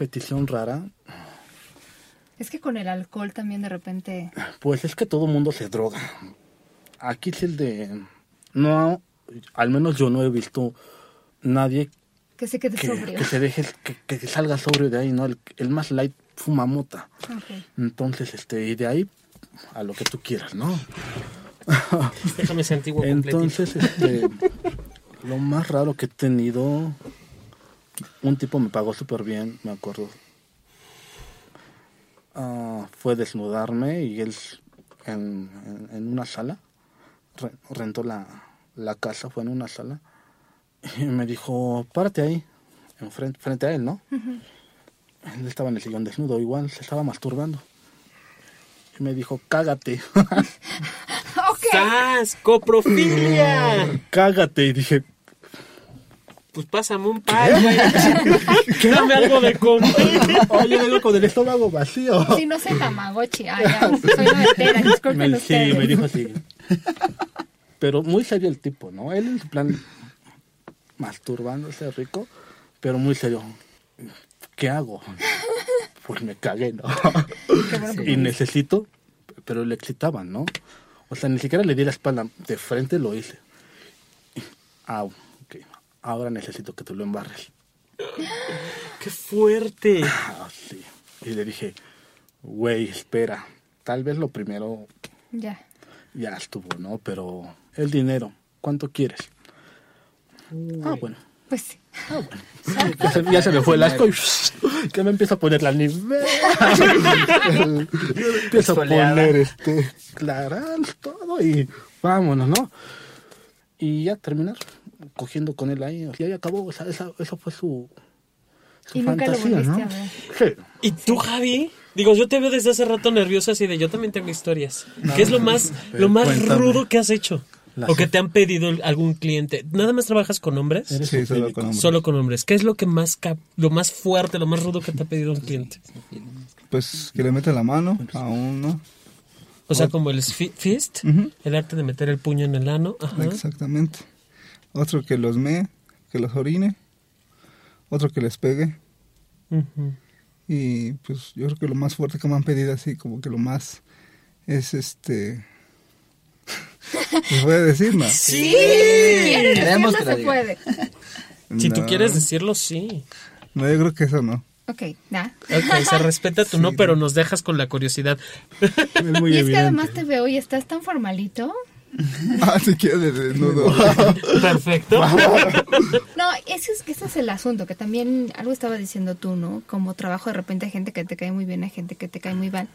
petición rara, Es que con el alcohol también de repente... pues es que todo mundo se droga. Aquí es el de, no, al menos yo no he visto nadie Que se quede que, sobrio. que se deje, que, que salga sobrio de ahí, ¿no? El, el más light fuma mota. Entonces, este, y de ahí a lo que tú quieras, ¿no? déjame ese antiguo completito. Entonces, este, lo más raro que he tenido, un tipo me pagó súper bien, me acuerdo. Ah, fue desnudarme y él en, en- en una sala, re- rentó la, la casa, fue en una sala, y me dijo, párate ahí, enfrente, frente a él, ¿no? Él estaba en el sillón desnudo, igual se estaba masturbando. Y me dijo, cágate. Ok. ¡Sas! ¡Coprofilia! cágate. Y dije, Pues pásame un par, güey. Dame algo de comer. oye, vengo con el estómago vacío. Si no sé Tamagotchi. Ay, ya, soy noventera, disculpen Me- sí, ustedes. me dijo así. Pero muy serio el tipo, ¿no? Él en su plan masturbándose rico, pero muy serio. ¿Qué hago? Pues me cagué, ¿no? Y necesito, pero le excitaban, ¿no? O sea, ni siquiera le di la espalda, de frente lo hice. Ah, ok. Ahora necesito que tú lo embarres. ¡Qué fuerte! Ah, sí. Y le dije, güey, espera. Tal vez lo primero Ya. ya estuvo, ¿no? Pero el dinero, ¿cuánto quieres? Ah, bueno. Pues sí. Ah, bueno. Ya se, ya se me fue el asco y que me empiezo a poner la nivel. empiezo a poner este clarans, todo y vámonos, ¿no? Y ya terminar cogiendo con él ahí. Y ahí acabó, o sea, esa, eso fue su, su Y nunca lo fantasía, ¿no? a ver. Sí. ¿Y tú, Javi? Digo, yo te veo desde hace rato nerviosa así de yo también tengo historias. ¿Qué es lo más, lo más cuéntame. rudo que has hecho? La o que te han pedido algún cliente. ¿Nada más trabajas con hombres? Sí, solo con hombres. Solo con hombres. ¿Qué es lo que más cap- lo más fuerte, lo más rudo que te ha pedido un cliente? Pues que le mete la mano a uno. O sea, como el fi- fist, el arte de meter el puño en el ano. Ajá. Exactamente. Otro que los mee, que los orine. Otro que les pegue. Y pues yo creo que lo más fuerte que me han pedido así, como que lo más es este... ¿Les voy a decir? No. Sí. Se diga. puede. Si tú quieres decirlo, sí. No, yo creo que eso no. Ok, ya. Ok, se respeta tu no, pero nos dejas con la curiosidad. Es muy y es que además te veo y estás tan formalito. Ah, si quieres desnudo. Perfecto. No, ese es, ese es el asunto, que también algo estaba diciendo tú, ¿no? Como trabajo de repente hay gente que te cae muy bien, hay gente que te cae muy mal.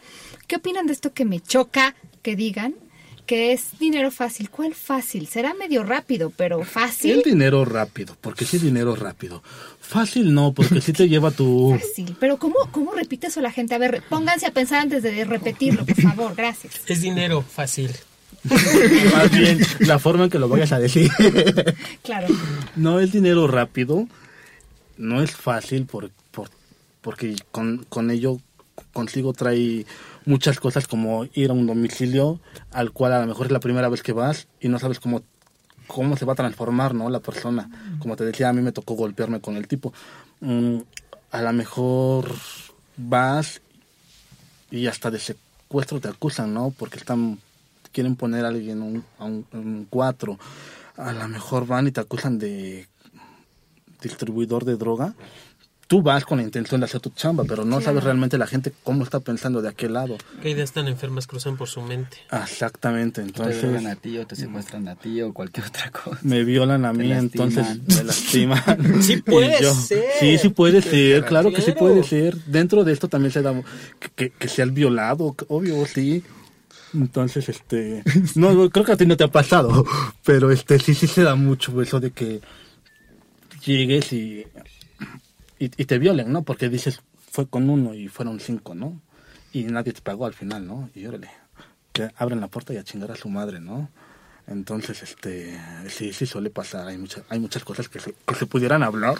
¿Qué opinan de esto que me choca que digan que es dinero fácil? ¿Cuál fácil? Será medio rápido, pero El fácil. dinero rápido, porque sí dinero rápido. Fácil no, porque sí te lleva tu... Fácil. Pero ¿cómo, ¿cómo repite eso la gente? A ver, pónganse a pensar antes de repetirlo, por favor, gracias. Es dinero fácil. Más bien, la forma en que lo vayas a decir. Claro. No es dinero rápido, no es fácil por, por- porque con, con ello consigo trae muchas cosas como ir a un domicilio al cual a lo mejor es la primera vez que vas y no sabes cómo, cómo se va a transformar ¿no? la persona. Como te decía, a mí me tocó golpearme con el tipo. Mm, a lo mejor vas y hasta de secuestro te acusan, ¿no? Porque están quieren poner a alguien un, a un, un cuatro. A lo mejor van y te acusan de distribuidor de droga. Tú vas con la intención de hacer tu chamba, pero no sabes realmente la gente cómo está pensando de aquel lado. ¿Qué ideas tan enfermas cruzan por su mente? Exactamente, Te entonces violan a ti o te secuestran a ti o cualquier otra cosa. me violan a Te mí, lastiman. entonces me lastiman. Sí puede yo- ser. Sí, sí puede ser, claro que sí Claro. puede ser. Dentro de esto también se da que, que, que seas violado, obvio, sí. Entonces, este, no, creo que a ti no te ha pasado, pero este, sí, sí se da mucho eso de que llegues y, y, te violen, ¿no? Porque dices, fue con uno y fueron cinco, ¿no? Y nadie te pagó al final, ¿no? Y órale, que abren la puerta y a chingar a su madre, ¿no? Entonces, este, sí, sí suele pasar. Hay muchas, hay muchas cosas que se, que se pudieran hablar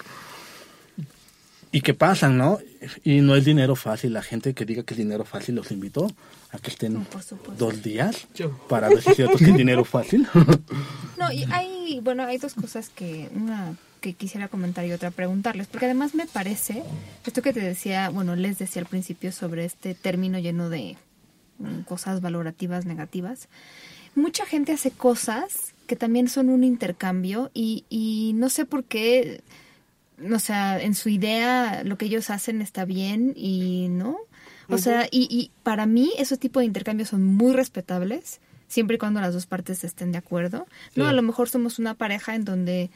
y que pasan, ¿no? Y no es dinero fácil. La gente que diga que es dinero fácil los invito a que estén No, por supuesto. dos días Yo. para ver si es cierto que es dinero fácil. No, y hay, bueno, hay dos cosas que, una que quisiera comentar y otra preguntarles, porque además me parece, esto que te decía, bueno, les decía al principio sobre este término lleno de mm, cosas valorativas negativas, mucha gente hace cosas que también son un intercambio y, y no sé por qué, o sea, en su idea lo que ellos hacen está bien y no. O sea, y, y para mí esos tipos de intercambios son muy respetables, siempre y cuando las dos partes estén de acuerdo. No, a lo mejor somos una pareja en donde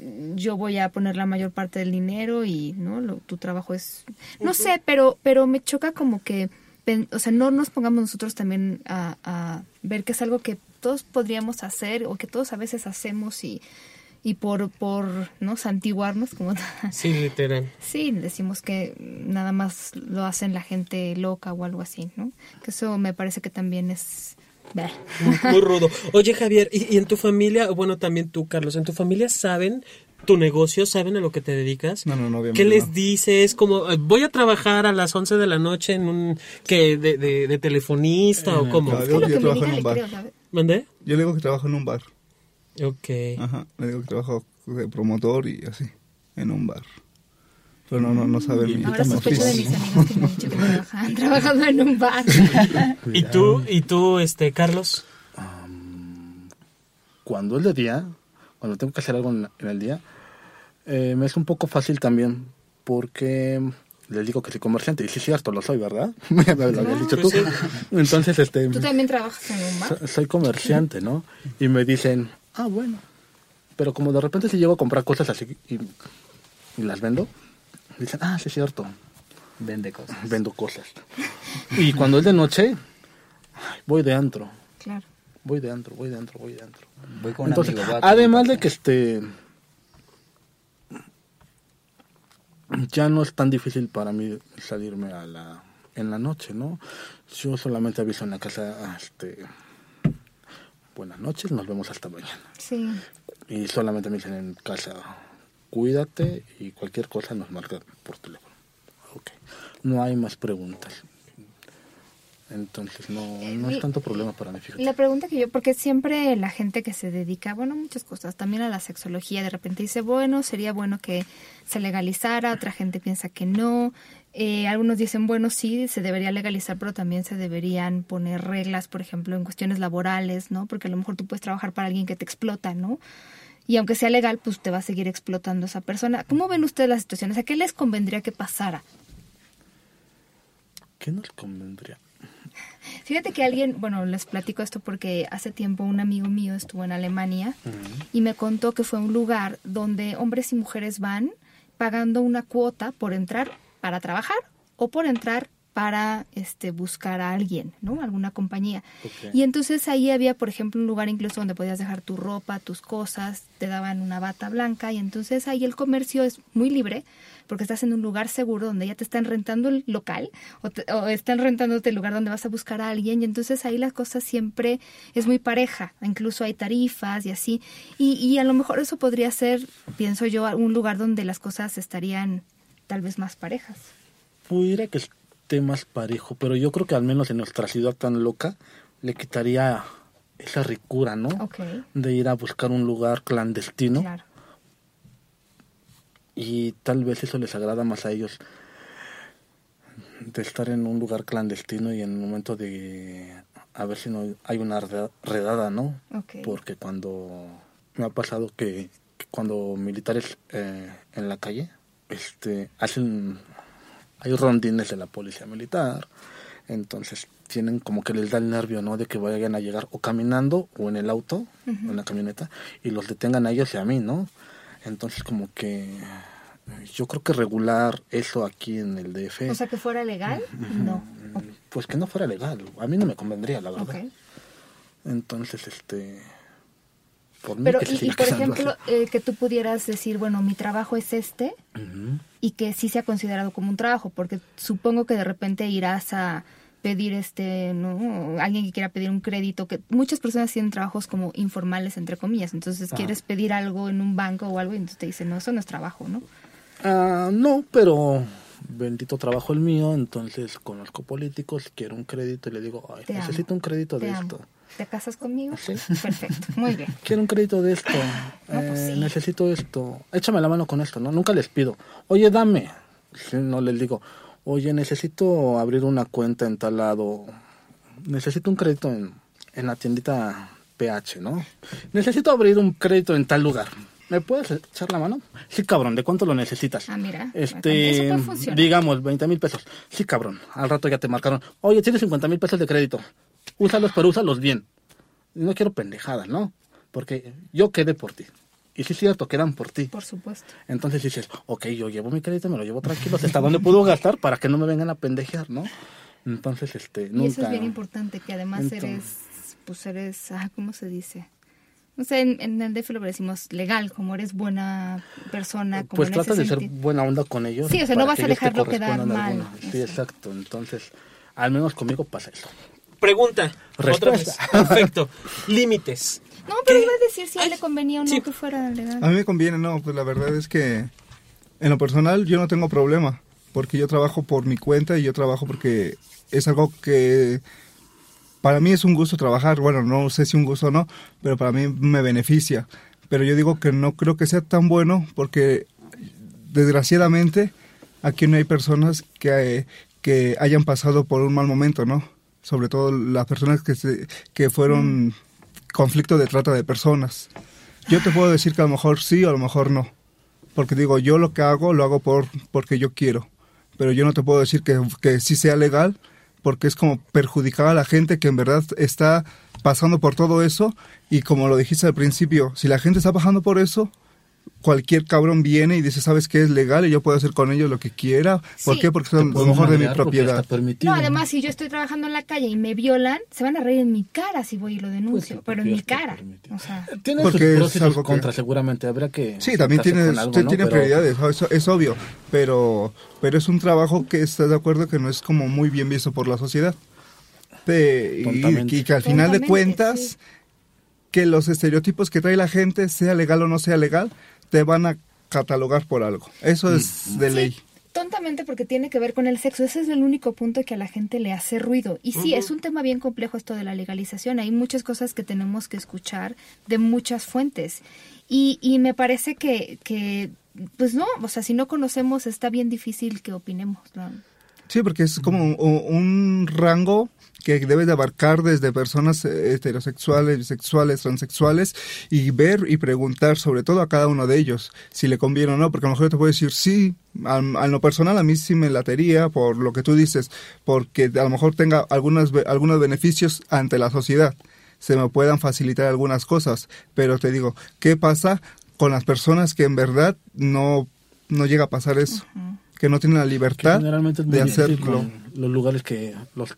mm, yo voy a poner la mayor parte del dinero y no Lo- tu trabajo es no sé pero pero me choca como que o sea no nos pongamos nosotros también a, a ver que es algo que todos podríamos hacer o que todos a veces hacemos y y por por no santiguarnos como Sí, literal. sí decimos que nada más lo hacen la gente loca o algo así no que eso me parece que también es. Muy rudo. Oye, Javier, ¿y, y en tu familia, bueno, también tú, Carlos, en tu familia saben tu negocio, saben a lo que te dedicas? No, no, no, obviamente ¿Qué les no. dices? Como, eh, voy a trabajar a las 11 de la noche en un, que de, de, de telefonista o cómo? claro. Que lo yo me trabajo en un bar. ¿Mandé? Yo le digo que trabajo en un bar. Ok. Ajá. Le digo que trabajo de promotor y así, en un bar. Pero no, no, no saben mi Ahora sospecho de mis amigos que me han dicho que trabajan trabajando en un bar. ¿Y tú, y tú, este, Carlos? cuando es de día, cuando tengo que hacer algo en, en el día, eh, me es un poco fácil también porque les digo que soy comerciante y sí es cierto, lo soy, ¿verdad? me lo habías dicho tú. Pues Entonces, este, ¿Tú también trabajas en un bar? so- soy comerciante, ¿no? Y me dicen, ah, bueno. Pero como de repente si llego a comprar cosas así y, y las vendo, dicen, ah, sí es cierto, Vende cosas. vendo cosas. Y cuando es de noche, voy de antro, Claro. voy de antro, voy de antro, voy de antro. Voy con un Entonces, amigo. voy a además de que este ya no es tan difícil para mí salirme a la en la noche, ¿no? Yo solamente aviso en la casa, este, buenas noches, nos vemos hasta mañana. Sí. Y solamente me dicen en casa, cuídate y cualquier cosa nos marca por teléfono. Ok. No hay más preguntas. Entonces no, no es tanto problema para mí, fíjate. La pregunta que yo, porque siempre la gente que se dedica, bueno, muchas cosas, también a la sexología, de repente dice, bueno, sería bueno que se legalizara, otra gente piensa que no, eh, algunos dicen, bueno, sí, se debería legalizar, pero también se deberían poner reglas, por ejemplo, en cuestiones laborales, ¿no? Porque a lo mejor tú puedes trabajar para alguien que te explota, ¿no? Y aunque sea legal, pues te va a seguir explotando esa persona. ¿Cómo ven ustedes las situaciones? ¿A qué les convendría que pasara? ¿Qué nos convendría? Fíjate que alguien, bueno, les platico esto porque hace tiempo un amigo mío estuvo en Alemania y me contó que fue un lugar donde hombres y mujeres van pagando una cuota por entrar para trabajar o por entrar para este buscar a alguien, ¿no? Alguna compañía. Y entonces ahí había, por ejemplo, un lugar incluso donde podías dejar tu ropa, tus cosas, te daban una bata blanca y entonces ahí el comercio es muy libre porque estás en un lugar seguro donde ya te están rentando el local o, te- o están rentándote el lugar donde vas a buscar a alguien y entonces ahí la cosa siempre es muy pareja, incluso hay tarifas y así. Y, y a lo mejor eso podría ser, pienso yo, un lugar donde las cosas estarían tal vez más parejas. Pudiera que esté más parejo, pero yo creo que al menos en nuestra ciudad tan loca le quitaría esa ricura, ¿no? Ok, De ir a buscar un lugar clandestino claro. y tal vez eso les agrada más a ellos de estar en un lugar clandestino y en el momento de a ver si no hay una reda- redada, ¿no? Ok. Porque cuando me ha pasado que, que cuando militares eh, en la calle este hacen hay rondines de la policía militar, entonces tienen como que les da el nervio, ¿no? De que vayan a llegar o caminando o en el auto, en la camioneta, y los detengan a ellos y a mí, ¿no? Entonces como que yo creo que regular eso aquí en el DF, O sea, que fuera legal, no. pues que no fuera legal, a mí no me convendría, la verdad. Ok. Entonces, este... Por mí Pero, que y, por ejemplo, eh, que tú pudieras decir, bueno, mi trabajo es este y que sí sea considerado como un trabajo, porque supongo que de repente irás a pedir este, ¿no? Alguien que quiera pedir un crédito, que muchas personas tienen trabajos como informales, entre comillas, entonces Ajá. quieres pedir algo en un banco o algo y entonces te dicen, no, eso no es trabajo, ¿no? Ah, no, pero bendito trabajo el mío, entonces conozco políticos, quiero un crédito y le digo, ay, amo, necesito un crédito Te de amo. esto. ¿Te casas conmigo? Sí. Perfecto, muy bien. Quiero un crédito de esto, No, pues eh, sí. necesito esto, échame la mano con esto, ¿no? Nunca les pido, oye, dame. Sí, no les digo, oye, necesito abrir una cuenta en tal lado, necesito un crédito en, en la tiendita PH, ¿no? Necesito abrir un crédito en tal lugar. ¿Me puedes echar la mano? Sí, cabrón, ¿de cuánto lo necesitas? Ah, mira, Este, eso puede digamos, 20 mil pesos. Sí, cabrón, al rato ya te marcaron. Oye, tienes 50 mil pesos de crédito. Úsalos, pero úsalos bien. No quiero pendejadas, ¿no? Porque yo quedé por ti. Y sí es cierto, quedan por ti. Por supuesto. Entonces dices, ok, yo llevo mi crédito, me lo llevo tranquilo, hasta dónde puedo gastar para que no me vengan a pendejear, ¿no? Entonces, este, nunca... Y eso es bien importante, que además Entonces- eres, pues eres, ah, ¿cómo se dice? No sé, en, en el DF lo decimos legal, como eres buena persona. Como Pues trata de ser buena onda con ellos. Sí, o sea, no vas a dejarlo quedar mal. Sí, exacto. Entonces, al menos conmigo pasa eso. Pregunta. Otra vez. Respuesta. Perfecto. Límites. No, pero ¿Qué? iba a decir si a él le convenía o no sí. que fuera legal. A mí me conviene, no, pues la verdad es que en lo personal yo no tengo problema, porque yo trabajo por mi cuenta y yo trabajo porque es algo que para mí es un gusto trabajar, bueno, no sé si un gusto o no, pero para mí me beneficia. Pero yo digo que no creo que sea tan bueno porque desgraciadamente aquí no hay personas que, que hayan pasado por un mal momento, ¿no? Sobre todo las personas que, se, que fueron conflicto de trata de personas. Yo te puedo decir que a lo mejor sí o a lo mejor no. Porque digo, yo lo que hago lo hago por porque yo quiero. Pero yo no te puedo decir que, que sí sea legal porque es como perjudicar a la gente que en verdad está pasando por todo eso y como lo dijiste al principio, si la gente está pasando por eso, cualquier cabrón viene y dice, ¿sabes qué es legal? Y yo puedo hacer con ellos lo que quiera. ¿Por Sí. qué? Porque son a lo mejor de mi propiedad. No, además, si yo estoy trabajando en la calle y me violan, se van a reír en mi cara si voy y lo denuncio, Pues, pero en mi cara. O sea, Tiene Porque sus pros es y sus algo que- contras, seguramente. Habría que... Sí, también tiene, algo, usted ¿no? tiene Pero- prioridades, eso es obvio, pero, pero es un trabajo que estás de acuerdo que no es como muy bien visto por la sociedad. Y, que al final de cuentas, sí. que los estereotipos que trae la gente, sea legal o no sea legal, te van a catalogar por algo. Eso es de ley. tontamente porque tiene que ver con el sexo. Ese es el único punto que a la gente le hace ruido. Y sí, es un tema bien complejo esto de la legalización. Hay muchas cosas que tenemos que escuchar de muchas fuentes. Y, y me parece que, que, pues no, o sea, si no conocemos está bien difícil que opinemos. ¿no? Sí, porque es como un, un rango que debes de abarcar desde personas eh, heterosexuales, bisexuales, transexuales y ver y preguntar sobre todo a cada uno de ellos si le conviene o no, porque a lo mejor te puede decir sí, a, a lo personal a mí sí me latería por lo que tú dices, porque a lo mejor tenga algunas, be- algunos beneficios ante la sociedad, se me puedan facilitar algunas cosas, pero te digo, ¿qué pasa con las personas que en verdad no, no llega a pasar eso? Que no tienen la libertad generalmente es muy de hacerlo. los lugares que los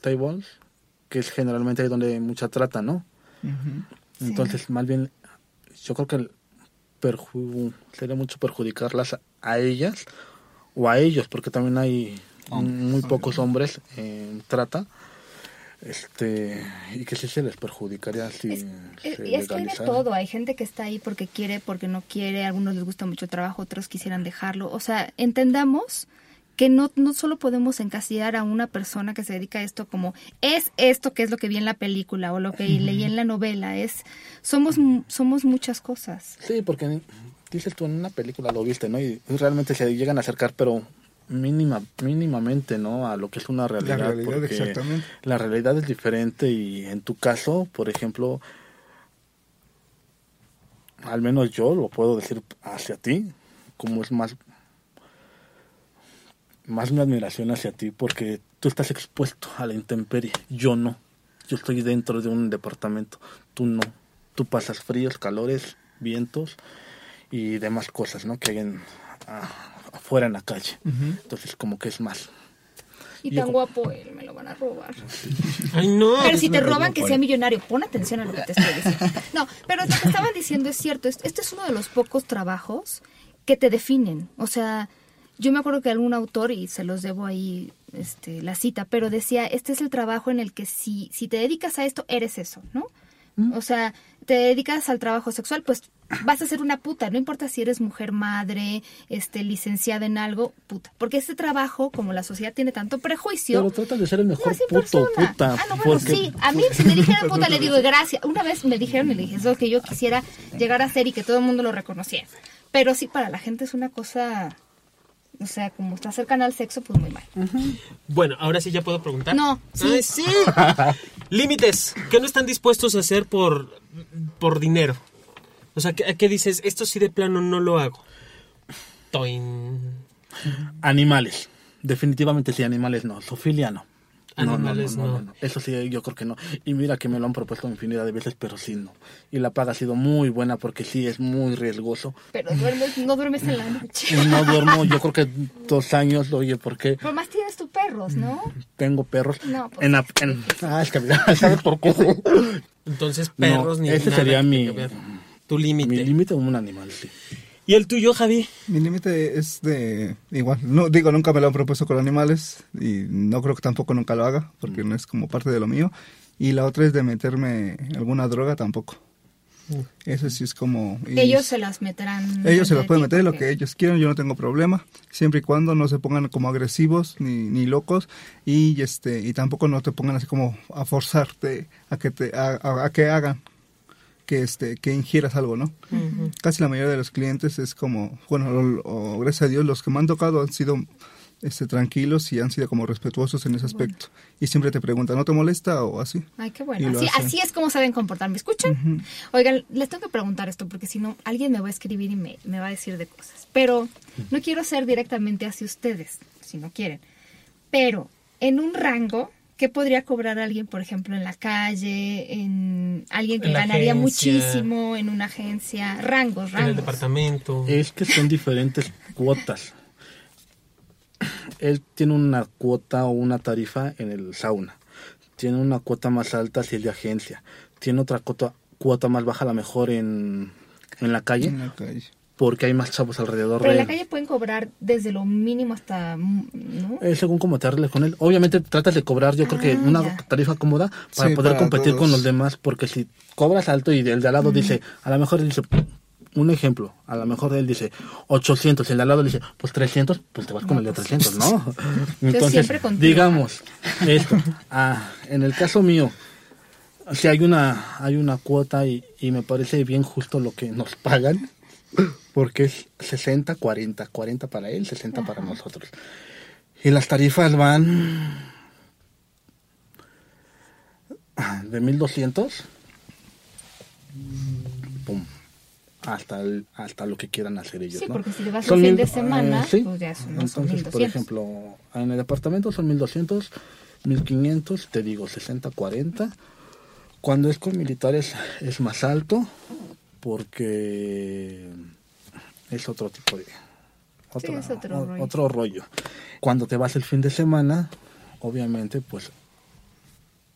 tables que es generalmente ahí donde hay mucha trata no entonces más bien yo creo que el perju- sería mucho perjudicarlas a, a ellas o a ellos porque también hay muy pocos hombres en trata este y que sí se les perjudicaría si Es, se y es que hay de todo. Hay gente que está ahí porque quiere, porque no quiere. A algunos les gusta mucho el trabajo, otros quisieran dejarlo. O sea, entendamos que no, no solo podemos encasillar a una persona que se dedica a esto como es esto que es lo que vi en la película o lo que leí en la novela. Es somos somos muchas cosas. Sí, porque dices tú en una película lo viste, ¿no? Y realmente se llegan a acercar, pero mínima, mínimamente, ¿no? A lo que es una realidad. realidad, porque exactamente. La realidad es diferente y en tu caso, por ejemplo, al menos yo lo puedo decir hacia ti, como es más más mi admiración hacia ti porque tú estás expuesto a la intemperie, yo no. Yo estoy dentro de un departamento, tú no. Tú pasas fríos, calores, vientos y demás cosas, ¿no? Que hay en, ah, afuera en la calle. Entonces como que es más. Y tan guapo él, me lo van a robar. Ay, no. Pero si te roban, que sea millonario. Pon atención a lo que te estoy diciendo. No, pero lo que estaban diciendo es cierto. Este este es uno de los pocos trabajos que te definen. O sea, yo me acuerdo que algún autor, y se los debo ahí este, la cita, pero decía, este es el trabajo en el que si, si te dedicas a esto, eres eso, ¿no? O sea, te dedicas al trabajo sexual, pues vas a ser una puta, no importa si eres mujer madre, este, licenciada en algo, puta. Porque este trabajo, como la sociedad tiene tanto prejuicio, Pero trata de ser el mejor puto, persona. puta. Ah, no, bueno, porque sí. A mí, si me dijeran puta, le digo gracias. Una vez me dijeron y le dije, es lo que yo quisiera llegar a hacer y que todo el mundo lo reconociera. Pero sí, para la gente es una cosa. O sea, como está cercana al sexo, pues muy mal. Bueno, ahora sí ya puedo preguntar. No, sí. Ay, sí. Límites que no están dispuestos a hacer por, por dinero. O sea, ¿qué, qué dices? Esto sí de plano no lo hago. Toin. Animales. Definitivamente sí, animales no. Sofilia no. No, no, no, Animales no, no. no, no. Eso sí, yo creo que no. Y mira que me lo han propuesto infinidad de veces, pero sí no. Y la paga ha sido muy buena porque sí es muy riesgoso. Pero duermes, no duermes en la noche. No duermo, yo creo que dos años, oye, porque Pero más tienes tus perros, ¿no? tengo perros. No, pues, en, la- en- ah, es que mira, ¿sabes por qué? Entonces, perros No, ni ese nada sería mi-. Tu Mi límite. límite es un animal, sí. ¿Y el tuyo, Javi? Mi límite es de igual, no digo nunca me lo han propuesto con animales y no creo que tampoco nunca lo haga porque no es como parte de lo mío y la otra es de meterme alguna droga tampoco. Eso sí es como y Ellos se las meterán. ellos se las pueden meter lo que ellos quieran, yo no tengo problema, siempre y cuando no se pongan como agresivos ni, ni locos y este y tampoco no te pongan así como a forzarte a que te a, a- a que hagan que este que ingieras algo, ¿no? Casi la mayoría de los clientes es como, bueno, lo- gracias a Dios los que me han tocado han sido este tranquilos y han sido como respetuosos en ese aspecto y siempre te preguntan, ¿no te molesta o así? Ay, qué bueno. Así, así es como saben comportar. ¿Me escuchan? Oigan, les tengo que preguntar esto porque si no, alguien me va a escribir y me, me va a decir de cosas. Pero no quiero ser directamente hacia ustedes, si no quieren. Pero en un rango, ¿Qué podría cobrar alguien, por ejemplo, en la calle, en alguien que En ganaría agencia. muchísimo en una agencia? Rangos, En el rangos. departamento. Es que son diferentes cuotas. Él tiene una cuota o una tarifa en el sauna. Tiene una cuota más alta si es de agencia. Tiene otra cuota, cuota más baja a lo mejor en, en la calle En la calle. Porque hay más chavos alrededor Pero de en la calle pueden cobrar desde lo mínimo hasta, ¿no? Es según cómo te arregles con él. Obviamente tratas de cobrar, yo creo que Ah, una ya. tarifa cómoda para Sí, poder para competir todos. con los demás, porque si cobras alto y el de al lado dice, a lo mejor él dice, un ejemplo, a lo mejor él dice 800 y el de al lado dice, pues 300, pues te vas con No, el de pues, 300, ¿no? siempre Entonces, contigo. digamos, esto, ah, en el caso mío, si hay una, hay una cuota y, y me parece bien justo lo que nos pagan, porque es 60, 40, 40 para él, 60 para nosotros. Y las tarifas van de 1200 pum, hasta, el- hasta lo que quieran hacer ellos. Sí, ¿no? porque si te vas Son un fin mil- de semana, eh, sí. pues ya son, no son Entonces, por 1200. ejemplo, en el departamento son 1200, 1500, te digo 60, 40. Cuando es con militares es más alto porque es otro tipo de... Sí, es otro o- rollo. otro rollo. Cuando te vas el fin de semana, obviamente, pues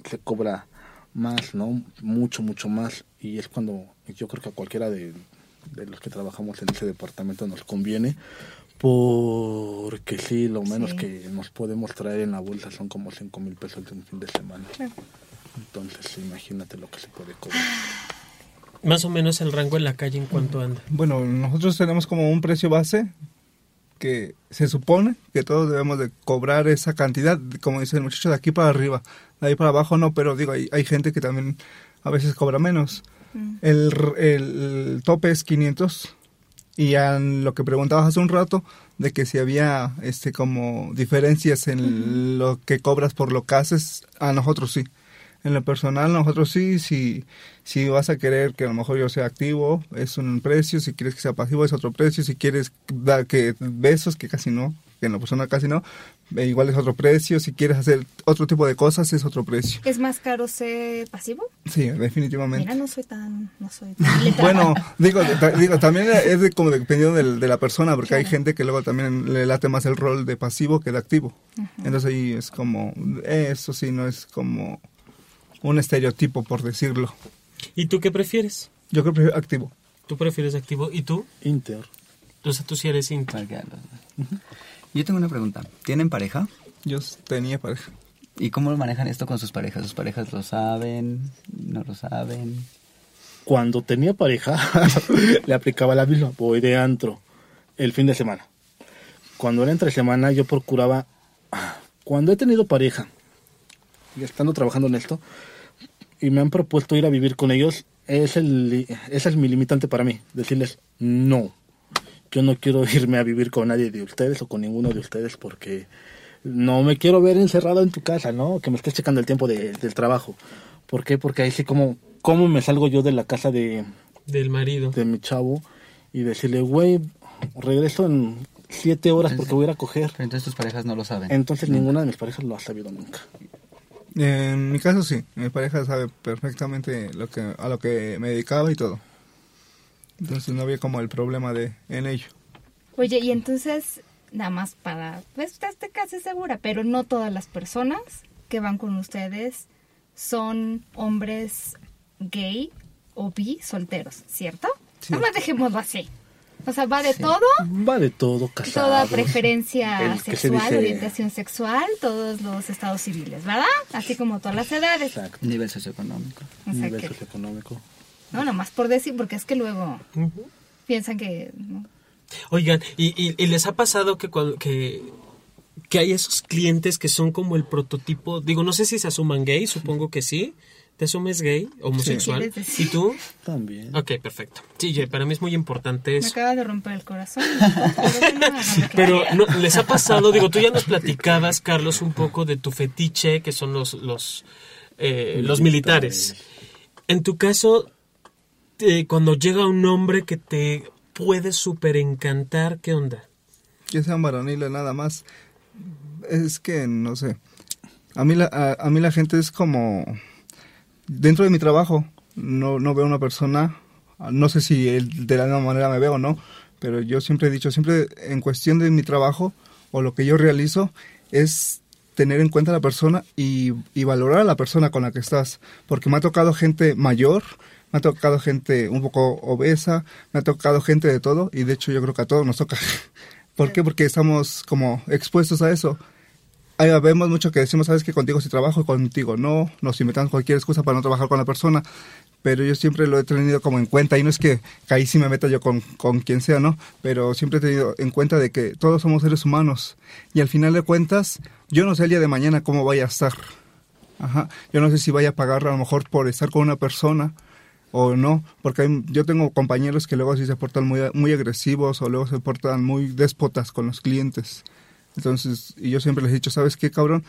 se cobra más, ¿no? Mucho, mucho más. Y es cuando yo creo que a cualquiera de, de los que trabajamos en ese departamento nos conviene. Porque sí, lo menos Sí. que nos podemos traer en la bolsa son como 5 mil pesos de un fin de semana. Claro. Entonces, imagínate lo que se puede cobrar. Más o menos el rango en la calle en cuanto anda. Bueno, nosotros tenemos como un precio base que se supone que todos debemos de cobrar esa cantidad, como dice el muchacho, de aquí para arriba, de ahí para abajo no, pero digo, hay, hay gente que también a veces cobra menos. Mm. El, r- el tope es 500 y a lo que preguntabas hace un rato de que si había este como diferencias en lo que cobras por lo que haces, a nosotros sí. En lo personal, nosotros sí, si, si vas a querer que a lo mejor yo sea activo, es un precio, si quieres que sea pasivo es otro precio, si quieres dar que besos, que casi no, que en la persona casi no, eh, igual es otro precio, si quieres hacer otro tipo de cosas es otro precio. ¿Es más caro ser pasivo? Sí, definitivamente. Mira, no soy tan... No soy tan letrada. Bueno, digo, digo también es de, como dependiendo del- de, la persona, porque hay gente que luego también le late más el rol de pasivo que de activo. Entonces ahí es como, eso sí, no es como un estereotipo, por decirlo. ¿Y tú qué prefieres? Yo creo que prefiero activo. ¿Tú prefieres activo? ¿Y tú? Inter. O sea, tú sí eres inter. Yo tengo una pregunta. ¿Tienen pareja? Yo tenía pareja. ¿Y cómo manejan esto con sus parejas? ¿Sus parejas lo saben? ¿No lo saben? Cuando tenía pareja, le aplicaba la misma. Voy de antro el fin de semana. Cuando era entre semana, yo procuraba. Cuando he tenido pareja, y estando trabajando en esto, y me han propuesto ir a vivir con ellos, es el, li- esa es mi limitante para mí. Decirles, no. Yo no quiero irme a vivir con nadie de ustedes o con ninguno de ustedes porque no me quiero ver encerrado en tu casa, ¿no? Que me estés checando el tiempo de- del trabajo. ¿Por qué? Porque ahí sí como, ¿cómo me salgo yo de la casa de, Del marido. de mi chavo y decirle, güey, regreso en siete horas porque voy a ir a coger? Pero entonces tus parejas no lo saben. Entonces ninguna de mis parejas lo ha sabido nunca. En mi caso sí, mi pareja sabe perfectamente lo que, a lo que me dedicaba y todo. Entonces no había como el problema de en ello. Oye, y entonces, nada más para... Pues esté casi segura, pero no todas las personas que van con ustedes son hombres gay o bi solteros, ¿cierto? Nada más dejémoslo así. O sea, va de todo, Va de todo, casado. toda preferencia El sexual, dice- orientación sexual, todos los estados civiles, ¿verdad? Así como todas las edades. Exacto. Nivel socioeconómico. O sea Nivel que- socioeconómico. no, nomás por decir, porque es que luego piensan que... ¿no? Oigan, ¿y, y, y les ha pasado que, cuando- que, que hay esos clientes que son como el prototipo? Digo, no sé si se asuman gay, supongo que sí. ¿Te asumes gay, homosexual? ¿Quieres decir? ¿Y tú? También. Ok, perfecto. Sí, para mí es muy importante Me eso. acaba de romper el corazón. Pero no, les ha pasado, digo, tú ya nos platicabas, Carlos, un poco de tu fetiche, que son los, los, eh, los militares. En tu caso, eh, cuando llega un hombre que te puede súper encantar, ¿qué onda? Que sean varoniles nada más. Es que no sé. A mí la, a, a mí la gente es como... Dentro de mi trabajo, no, no veo una persona, no sé si él de la misma manera me veo o no, pero yo siempre he dicho, siempre en cuestión de mi trabajo o lo que yo realizo, es tener en cuenta a la persona y, y valorar a la persona con la que estás. Porque me ha tocado gente mayor, me ha tocado gente un poco obesa, me ha tocado gente de todo y de hecho yo creo que a todos nos toca. ¿Por qué? Porque estamos como expuestos a eso. Vemos mucho que decimos, sabes que contigo sí trabajo y contigo no, nos inventamos cualquier excusa para no trabajar con la persona, pero yo siempre lo he tenido como en cuenta y no es que, que ahí sí me meta yo con, con quien sea, ¿no? Pero siempre he tenido en cuenta de que todos somos seres humanos y al final de cuentas yo no sé el día de mañana cómo vaya a estar. Ajá. Yo no sé si vaya a pagar a lo mejor por estar con una persona o no, porque hay- yo tengo compañeros que luego sí se portan muy, muy agresivos o luego se portan muy déspotas con los clientes. Entonces, y yo siempre les he dicho, ¿sabes qué, cabrón?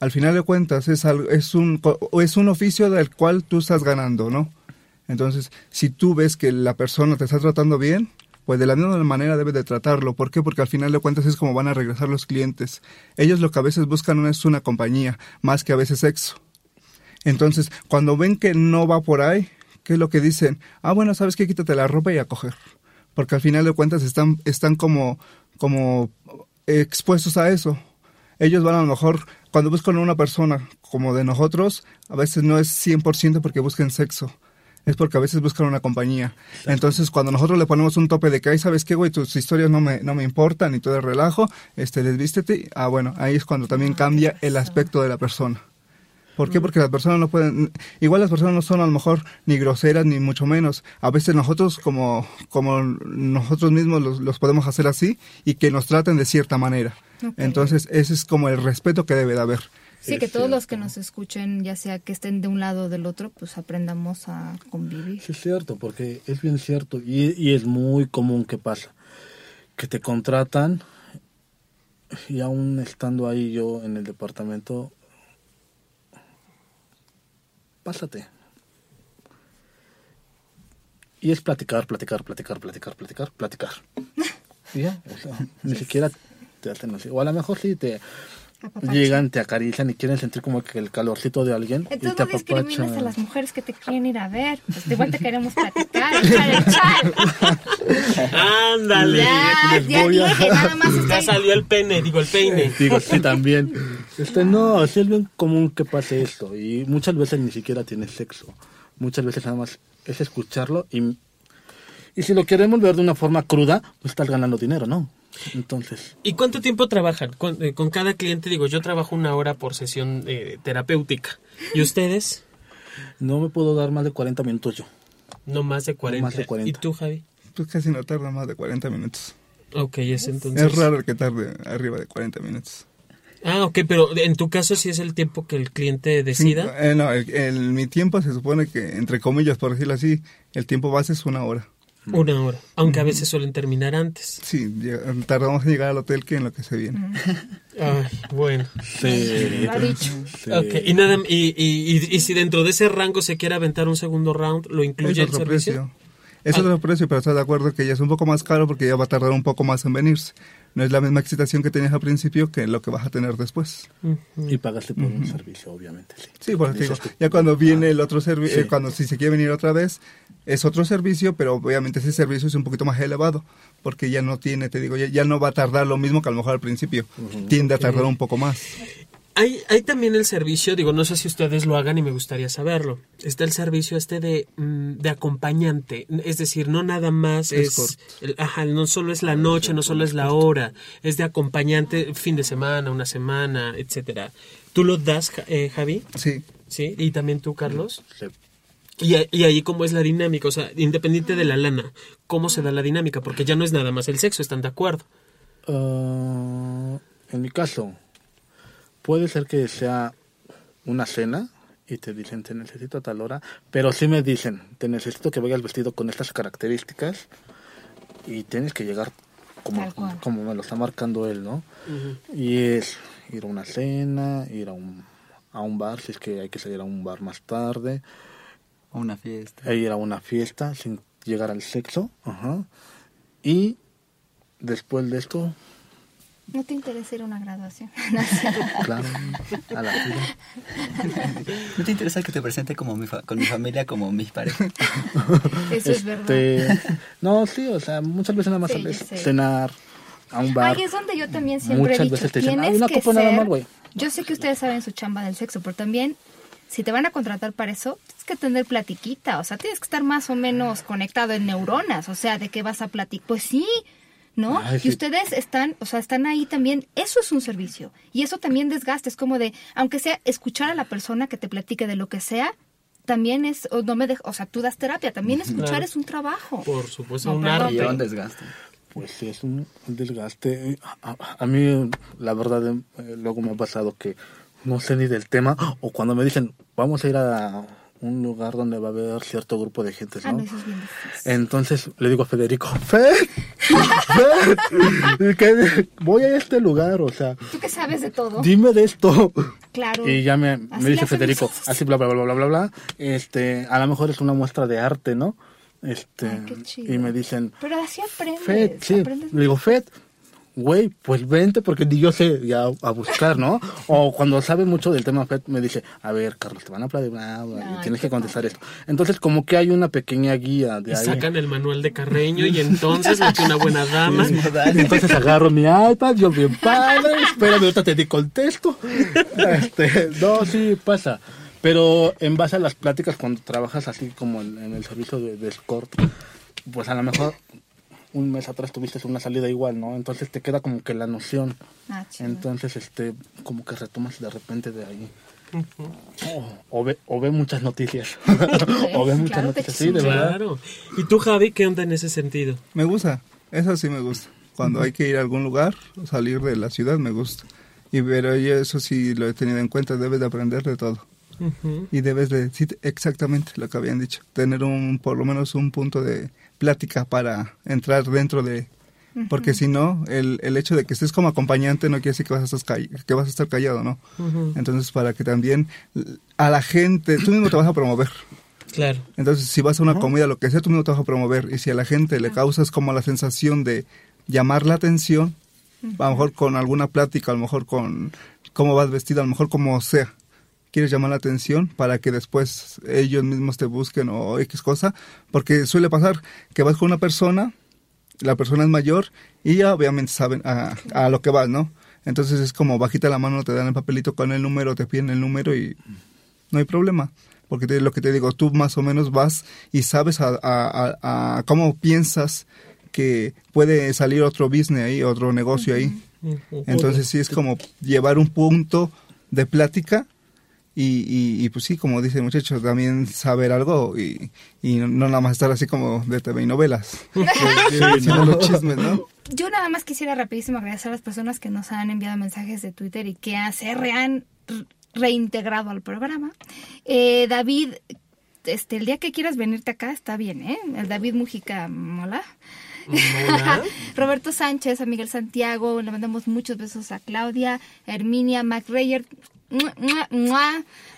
Al final de cuentas es, algo, es, un, es un oficio del cual tú estás ganando, ¿no? Entonces, si tú ves que la persona te está tratando bien, pues de la misma manera debes de tratarlo. ¿Por qué? Porque al final de cuentas es como van a regresar los clientes. Ellos lo que a veces buscan no es una compañía, más que a veces sexo. Entonces, cuando ven que no va por ahí, ¿qué es lo que dicen? Ah, bueno, ¿sabes qué? Quítate la ropa y a coger. Porque al final de cuentas están, están como, como expuestos a eso. Ellos van a lo mejor, cuando buscan a una persona como de nosotros, a veces no es 100% porque busquen sexo. Es porque a veces buscan una compañía. Entonces, cuando nosotros le ponemos un tope de que, ay, ¿sabes qué, güey? Tus historias no me, no me importan y todo el relajo, este, desvístete. Ah, bueno, ahí es cuando también cambia el aspecto de la persona. ¿Por qué? Porque las personas no pueden, igual las personas no son a lo mejor ni groseras ni mucho menos. A veces nosotros como, como nosotros mismos los, los podemos hacer así y que nos traten de cierta manera. Entonces ese es como el respeto que debe de haber. Sí, que todos los que nos escuchen, ya sea que estén de un lado o del otro, pues aprendamos a convivir. Sí, es cierto, porque es bien cierto y, y es muy común que pasa. Que te contratan y aún estando ahí yo en el departamento, pásate. Y es platicar, platicar, platicar, platicar, platicar, platicar. O sea, ni siquiera te hacen así. O a lo mejor sí te. Llegan, te acarician y quieren sentir como que el calorcito de alguien. y Entonces te no discriminas a las mujeres que te quieren ir a ver. Pues igual te queremos platicar, echar. Ándale. Ya, les ya voy a- dije, nada más Ya estoy... salió el pene, digo el peine. Digo, sí, también. Este, no, sí es bien común que pase esto. Y muchas veces ni siquiera tienes sexo. Muchas veces nada más es escucharlo y, y si lo queremos ver de una forma cruda, pues estás ganando dinero, ¿no? Entonces, ¿Y cuánto tiempo trabajan? Con, eh, con cada cliente, digo, yo trabajo una hora por sesión eh, terapéutica. ¿Y ustedes? no me puedo dar más de 40 minutos yo. No más de 40. más de 40. ¿Y tú, Javi? Pues casi no tarda más de 40 minutos. Ok, es entonces. Es raro que tarde arriba de 40 minutos. Ah, ok, pero en tu caso sí es el tiempo que el cliente decida. Eh, no, el- el- mi tiempo se supone que, entre comillas, por decirlo así, el tiempo base es una hora. Una hora. Aunque a veces suelen terminar antes. Sí, tardamos en llegar al hotel que en lo que se viene. Ay, bueno. Sí. Lo ha dicho. Sí. Ok, y nada, y, y, y, y si dentro de ese rango se quiere aventar un segundo round, ¿lo incluye Es el otro servicio? precio. Es Ah. otro precio, pero estás de acuerdo que ya es un poco más caro porque ya va a tardar un poco más en venirse. No es la misma excitación que tenías al principio que lo que vas a tener después. Y pagaste por un servicio, obviamente, sí. Sí, por eso Dices digo, que- ya cuando viene el otro servicio, Sí. cuando si se quiere venir otra vez, es otro servicio, pero obviamente ese servicio es un poquito más elevado, porque ya no tiene, te digo, ya, ya no va a tardar lo mismo que a lo mejor al principio, tiende a tardar un poco más. Hay, hay también el servicio, digo, no sé si ustedes lo hagan y me gustaría saberlo. Está el servicio este de, mm, de acompañante, es decir, no nada más es, el- ajá, no solo es la noche, no solo es la hora, es de acompañante fin de semana, una semana, etcétera. ¿Tú lo das, eh, Javi? Sí, Sí, y también tú, Carlos. Sí. Y, a- y ahí cómo es la dinámica, o sea, independiente de la lana, ¿cómo se da la dinámica? Porque ya no es nada más el sexo, ¿están de acuerdo? Ah, en mi caso, puede ser que sea una cena y te dicen te necesito a tal hora, pero sí me dicen te necesito que vayas vestido con estas características y tienes que llegar como, como me lo está marcando él, ¿no? Y es ir a una cena, ir a un, a un bar, si es que hay que salir a un bar más tarde, O una fiesta. e ir a una fiesta sin llegar al sexo, ajá. Y después de esto, ¿No te interesa ir a una graduación? Claro, a la tuya. ¿No te interesa que te presente como mi fa- con mi familia como mi pareja? Eso es verdad. Este, no, sí, o sea, muchas veces nada más Sí, sales yo sé. cenar a un bar. Ay, es donde yo también siempre he Muchas dicho, veces te dicen, tienes "Ay, una que copa nada ser- más, güey". Yo sé que ustedes saben su chamba del sexo, pero también, si te van a contratar para eso, tienes que tener platiquita, o sea, tienes que estar más o menos conectado en neuronas, o sea, de qué vas a platicar. Pues sí, ¿no? Ay, y sí. ustedes están, o sea, están ahí también, eso es un servicio. Y eso también desgasta, es como de, aunque sea escuchar a la persona que te platique de lo que sea, también es, o no me dej- o sea, tú das terapia, también escuchar Claro. es un trabajo. Por supuesto, No, un Y un desgaste. Pues sí, es un un desgaste. A, a- a mí, la verdad, eh, luego me ha pasado que no sé ni del tema, o cuando me dicen, vamos a ir a un lugar donde va a haber cierto grupo de gente, Ah, no, ¿no? eso es bien difícil. Entonces le digo a Federico, Fed, Fed, voy a este lugar, o sea, Tú que sabes de todo. dime de esto. Claro. Y ya me, me dice Federico, así bla, bla, bla, bla, bla, bla, este, a lo mejor es una muestra de arte, ¿no? Este, Ay, qué chido. y me dicen, Pero así aprendes. Fed, sí, aprendes le digo, Fed, güey, pues vente porque yo sé ya a buscar, ¿no? O cuando sabe mucho del tema Fed me dice, a ver, Carlos, te van a y Ay, tienes que contestar esto. Entonces, como que hay una pequeña guía de Y ahí. sacan el manual de Carreño y entonces lo que una buena dama. Entonces agarro mi iPad, yo bien padre, espérame, ahorita te di contesto. Este, no, sí, pasa. Pero en base a las pláticas, cuando trabajas así como en, en el servicio de, de escort, pues a lo mejor un mes atrás tuviste una salida igual, ¿no? Entonces te queda como que la noción. Ah. Entonces, este, como que retomas de repente de ahí. o, o ve, o ve muchas noticias. o ve muchas Claro, noticias, sí, de verdad. Claro. ¿Y tú, Javi, qué onda en ese sentido? Me gusta, eso sí me gusta. Cuando hay que ir a algún lugar, o salir de la ciudad, me gusta. Y pero yo eso sí lo he tenido en cuenta, debes de aprender de todo. Y debes de, sí, exactamente lo que habían dicho, tener un, por lo menos un punto de plática para entrar dentro de... Porque si no, el, el hecho de que estés como acompañante no quiere decir que vas a estar, call- que vas a estar callado, ¿no? Entonces, para que también a la gente, tú mismo te vas a promover. Claro. Entonces, si vas a una comida, lo que sea, tú mismo te vas a promover. Y si a la gente le causas como la sensación de llamar la atención, a lo mejor con alguna plática, a lo mejor con cómo vas vestido, a lo mejor como sea, quieres llamar la atención para que después ellos mismos te busquen o X cosa, porque suele pasar que vas con una persona, la persona es mayor y ya obviamente saben a, a lo que vas, ¿no? Entonces es como bajita la mano, te dan el papelito con el número, te piden el número y no hay problema. Porque te- lo que te digo, tú más o menos vas y sabes a, a- a- cómo piensas que puede salir otro business ahí, otro negocio ahí. Entonces sí es como llevar un punto de plática y, y, y, pues sí, como dice el muchacho, también saber algo y, y no no nada más estar así como de TV y novelas. Diciendo los chismes, ¿no? Yo nada más quisiera rapidísimo agradecer a las personas que nos han enviado mensajes de Twitter y que se re- han reintegrado al programa. Eh, David, este, el día que quieras venirte acá está bien, ¿eh? El David Mujica, mola. Roberto Sánchez, a Miguel Santiago, le mandamos muchos besos a Claudia, a Herminia, Mac Reyer,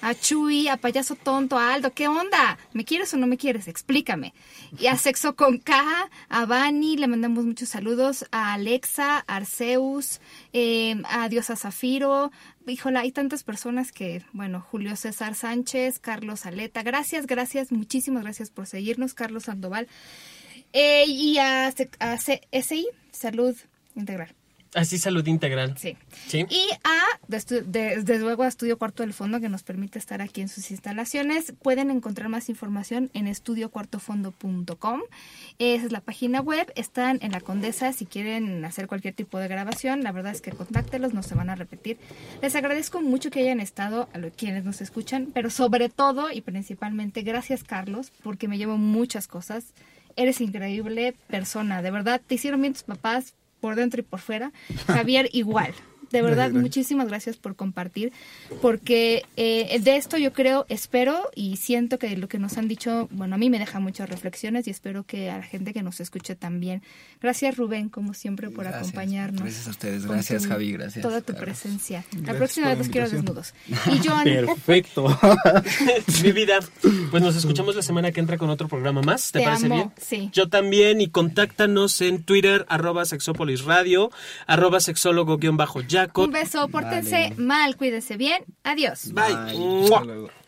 a Chuy, a Payaso Tonto, a Aldo, ¿qué onda? ¿Me quieres o no me quieres? Explícame. Y a Sexo con K, a Vani, le mandamos muchos saludos, a Alexa, a Arceus, eh, a Diosa Zafiro. Híjola, hay tantas personas que, bueno, Julio César Sánchez, Carlos Aleta, gracias, gracias, muchísimas gracias por seguirnos, Carlos Sandoval. Eh, y a, a CSI, Salud Integral. Así salud integral. Sí. Sí. Y a, desde, desde luego, a Estudio Cuarto del Fondo, que nos permite estar aquí en sus instalaciones. Pueden encontrar más información en estudiocuartofondo.com. Esa es la página web. Están en la Condesa si quieren hacer cualquier tipo de grabación. La verdad es que contáctelos, no se van a repetir. Les agradezco mucho que hayan estado, a los quienes nos escuchan, pero sobre todo y principalmente, gracias, Carlos, porque me llevo muchas cosas. Eres increíble persona, de verdad. Te hicieron bien tus papás por dentro y por fuera. Javier igual. De verdad, Gracias, gracias. muchísimas gracias por compartir, porque eh, de esto yo creo, espero y siento que lo que nos han dicho, bueno, a mí me deja muchas reflexiones y espero que a la gente que nos escuche también. Gracias Rubén, como siempre, por Gracias. acompañarnos. Gracias a ustedes. Gracias, tu- Javi, gracias, Toda tu claro. presencia. La próxima vez los quiero desnudos. Y John, Perfecto. Mi vida, pues nos escuchamos la semana que entra con otro programa más. ¿Te, Te parece amo, bien? sí. Yo también y contáctanos en Twitter, arroba sexópolis radio, arroba sexólogo un beso, pórtense Vale. mal, cuídense bien. Adiós. Bye.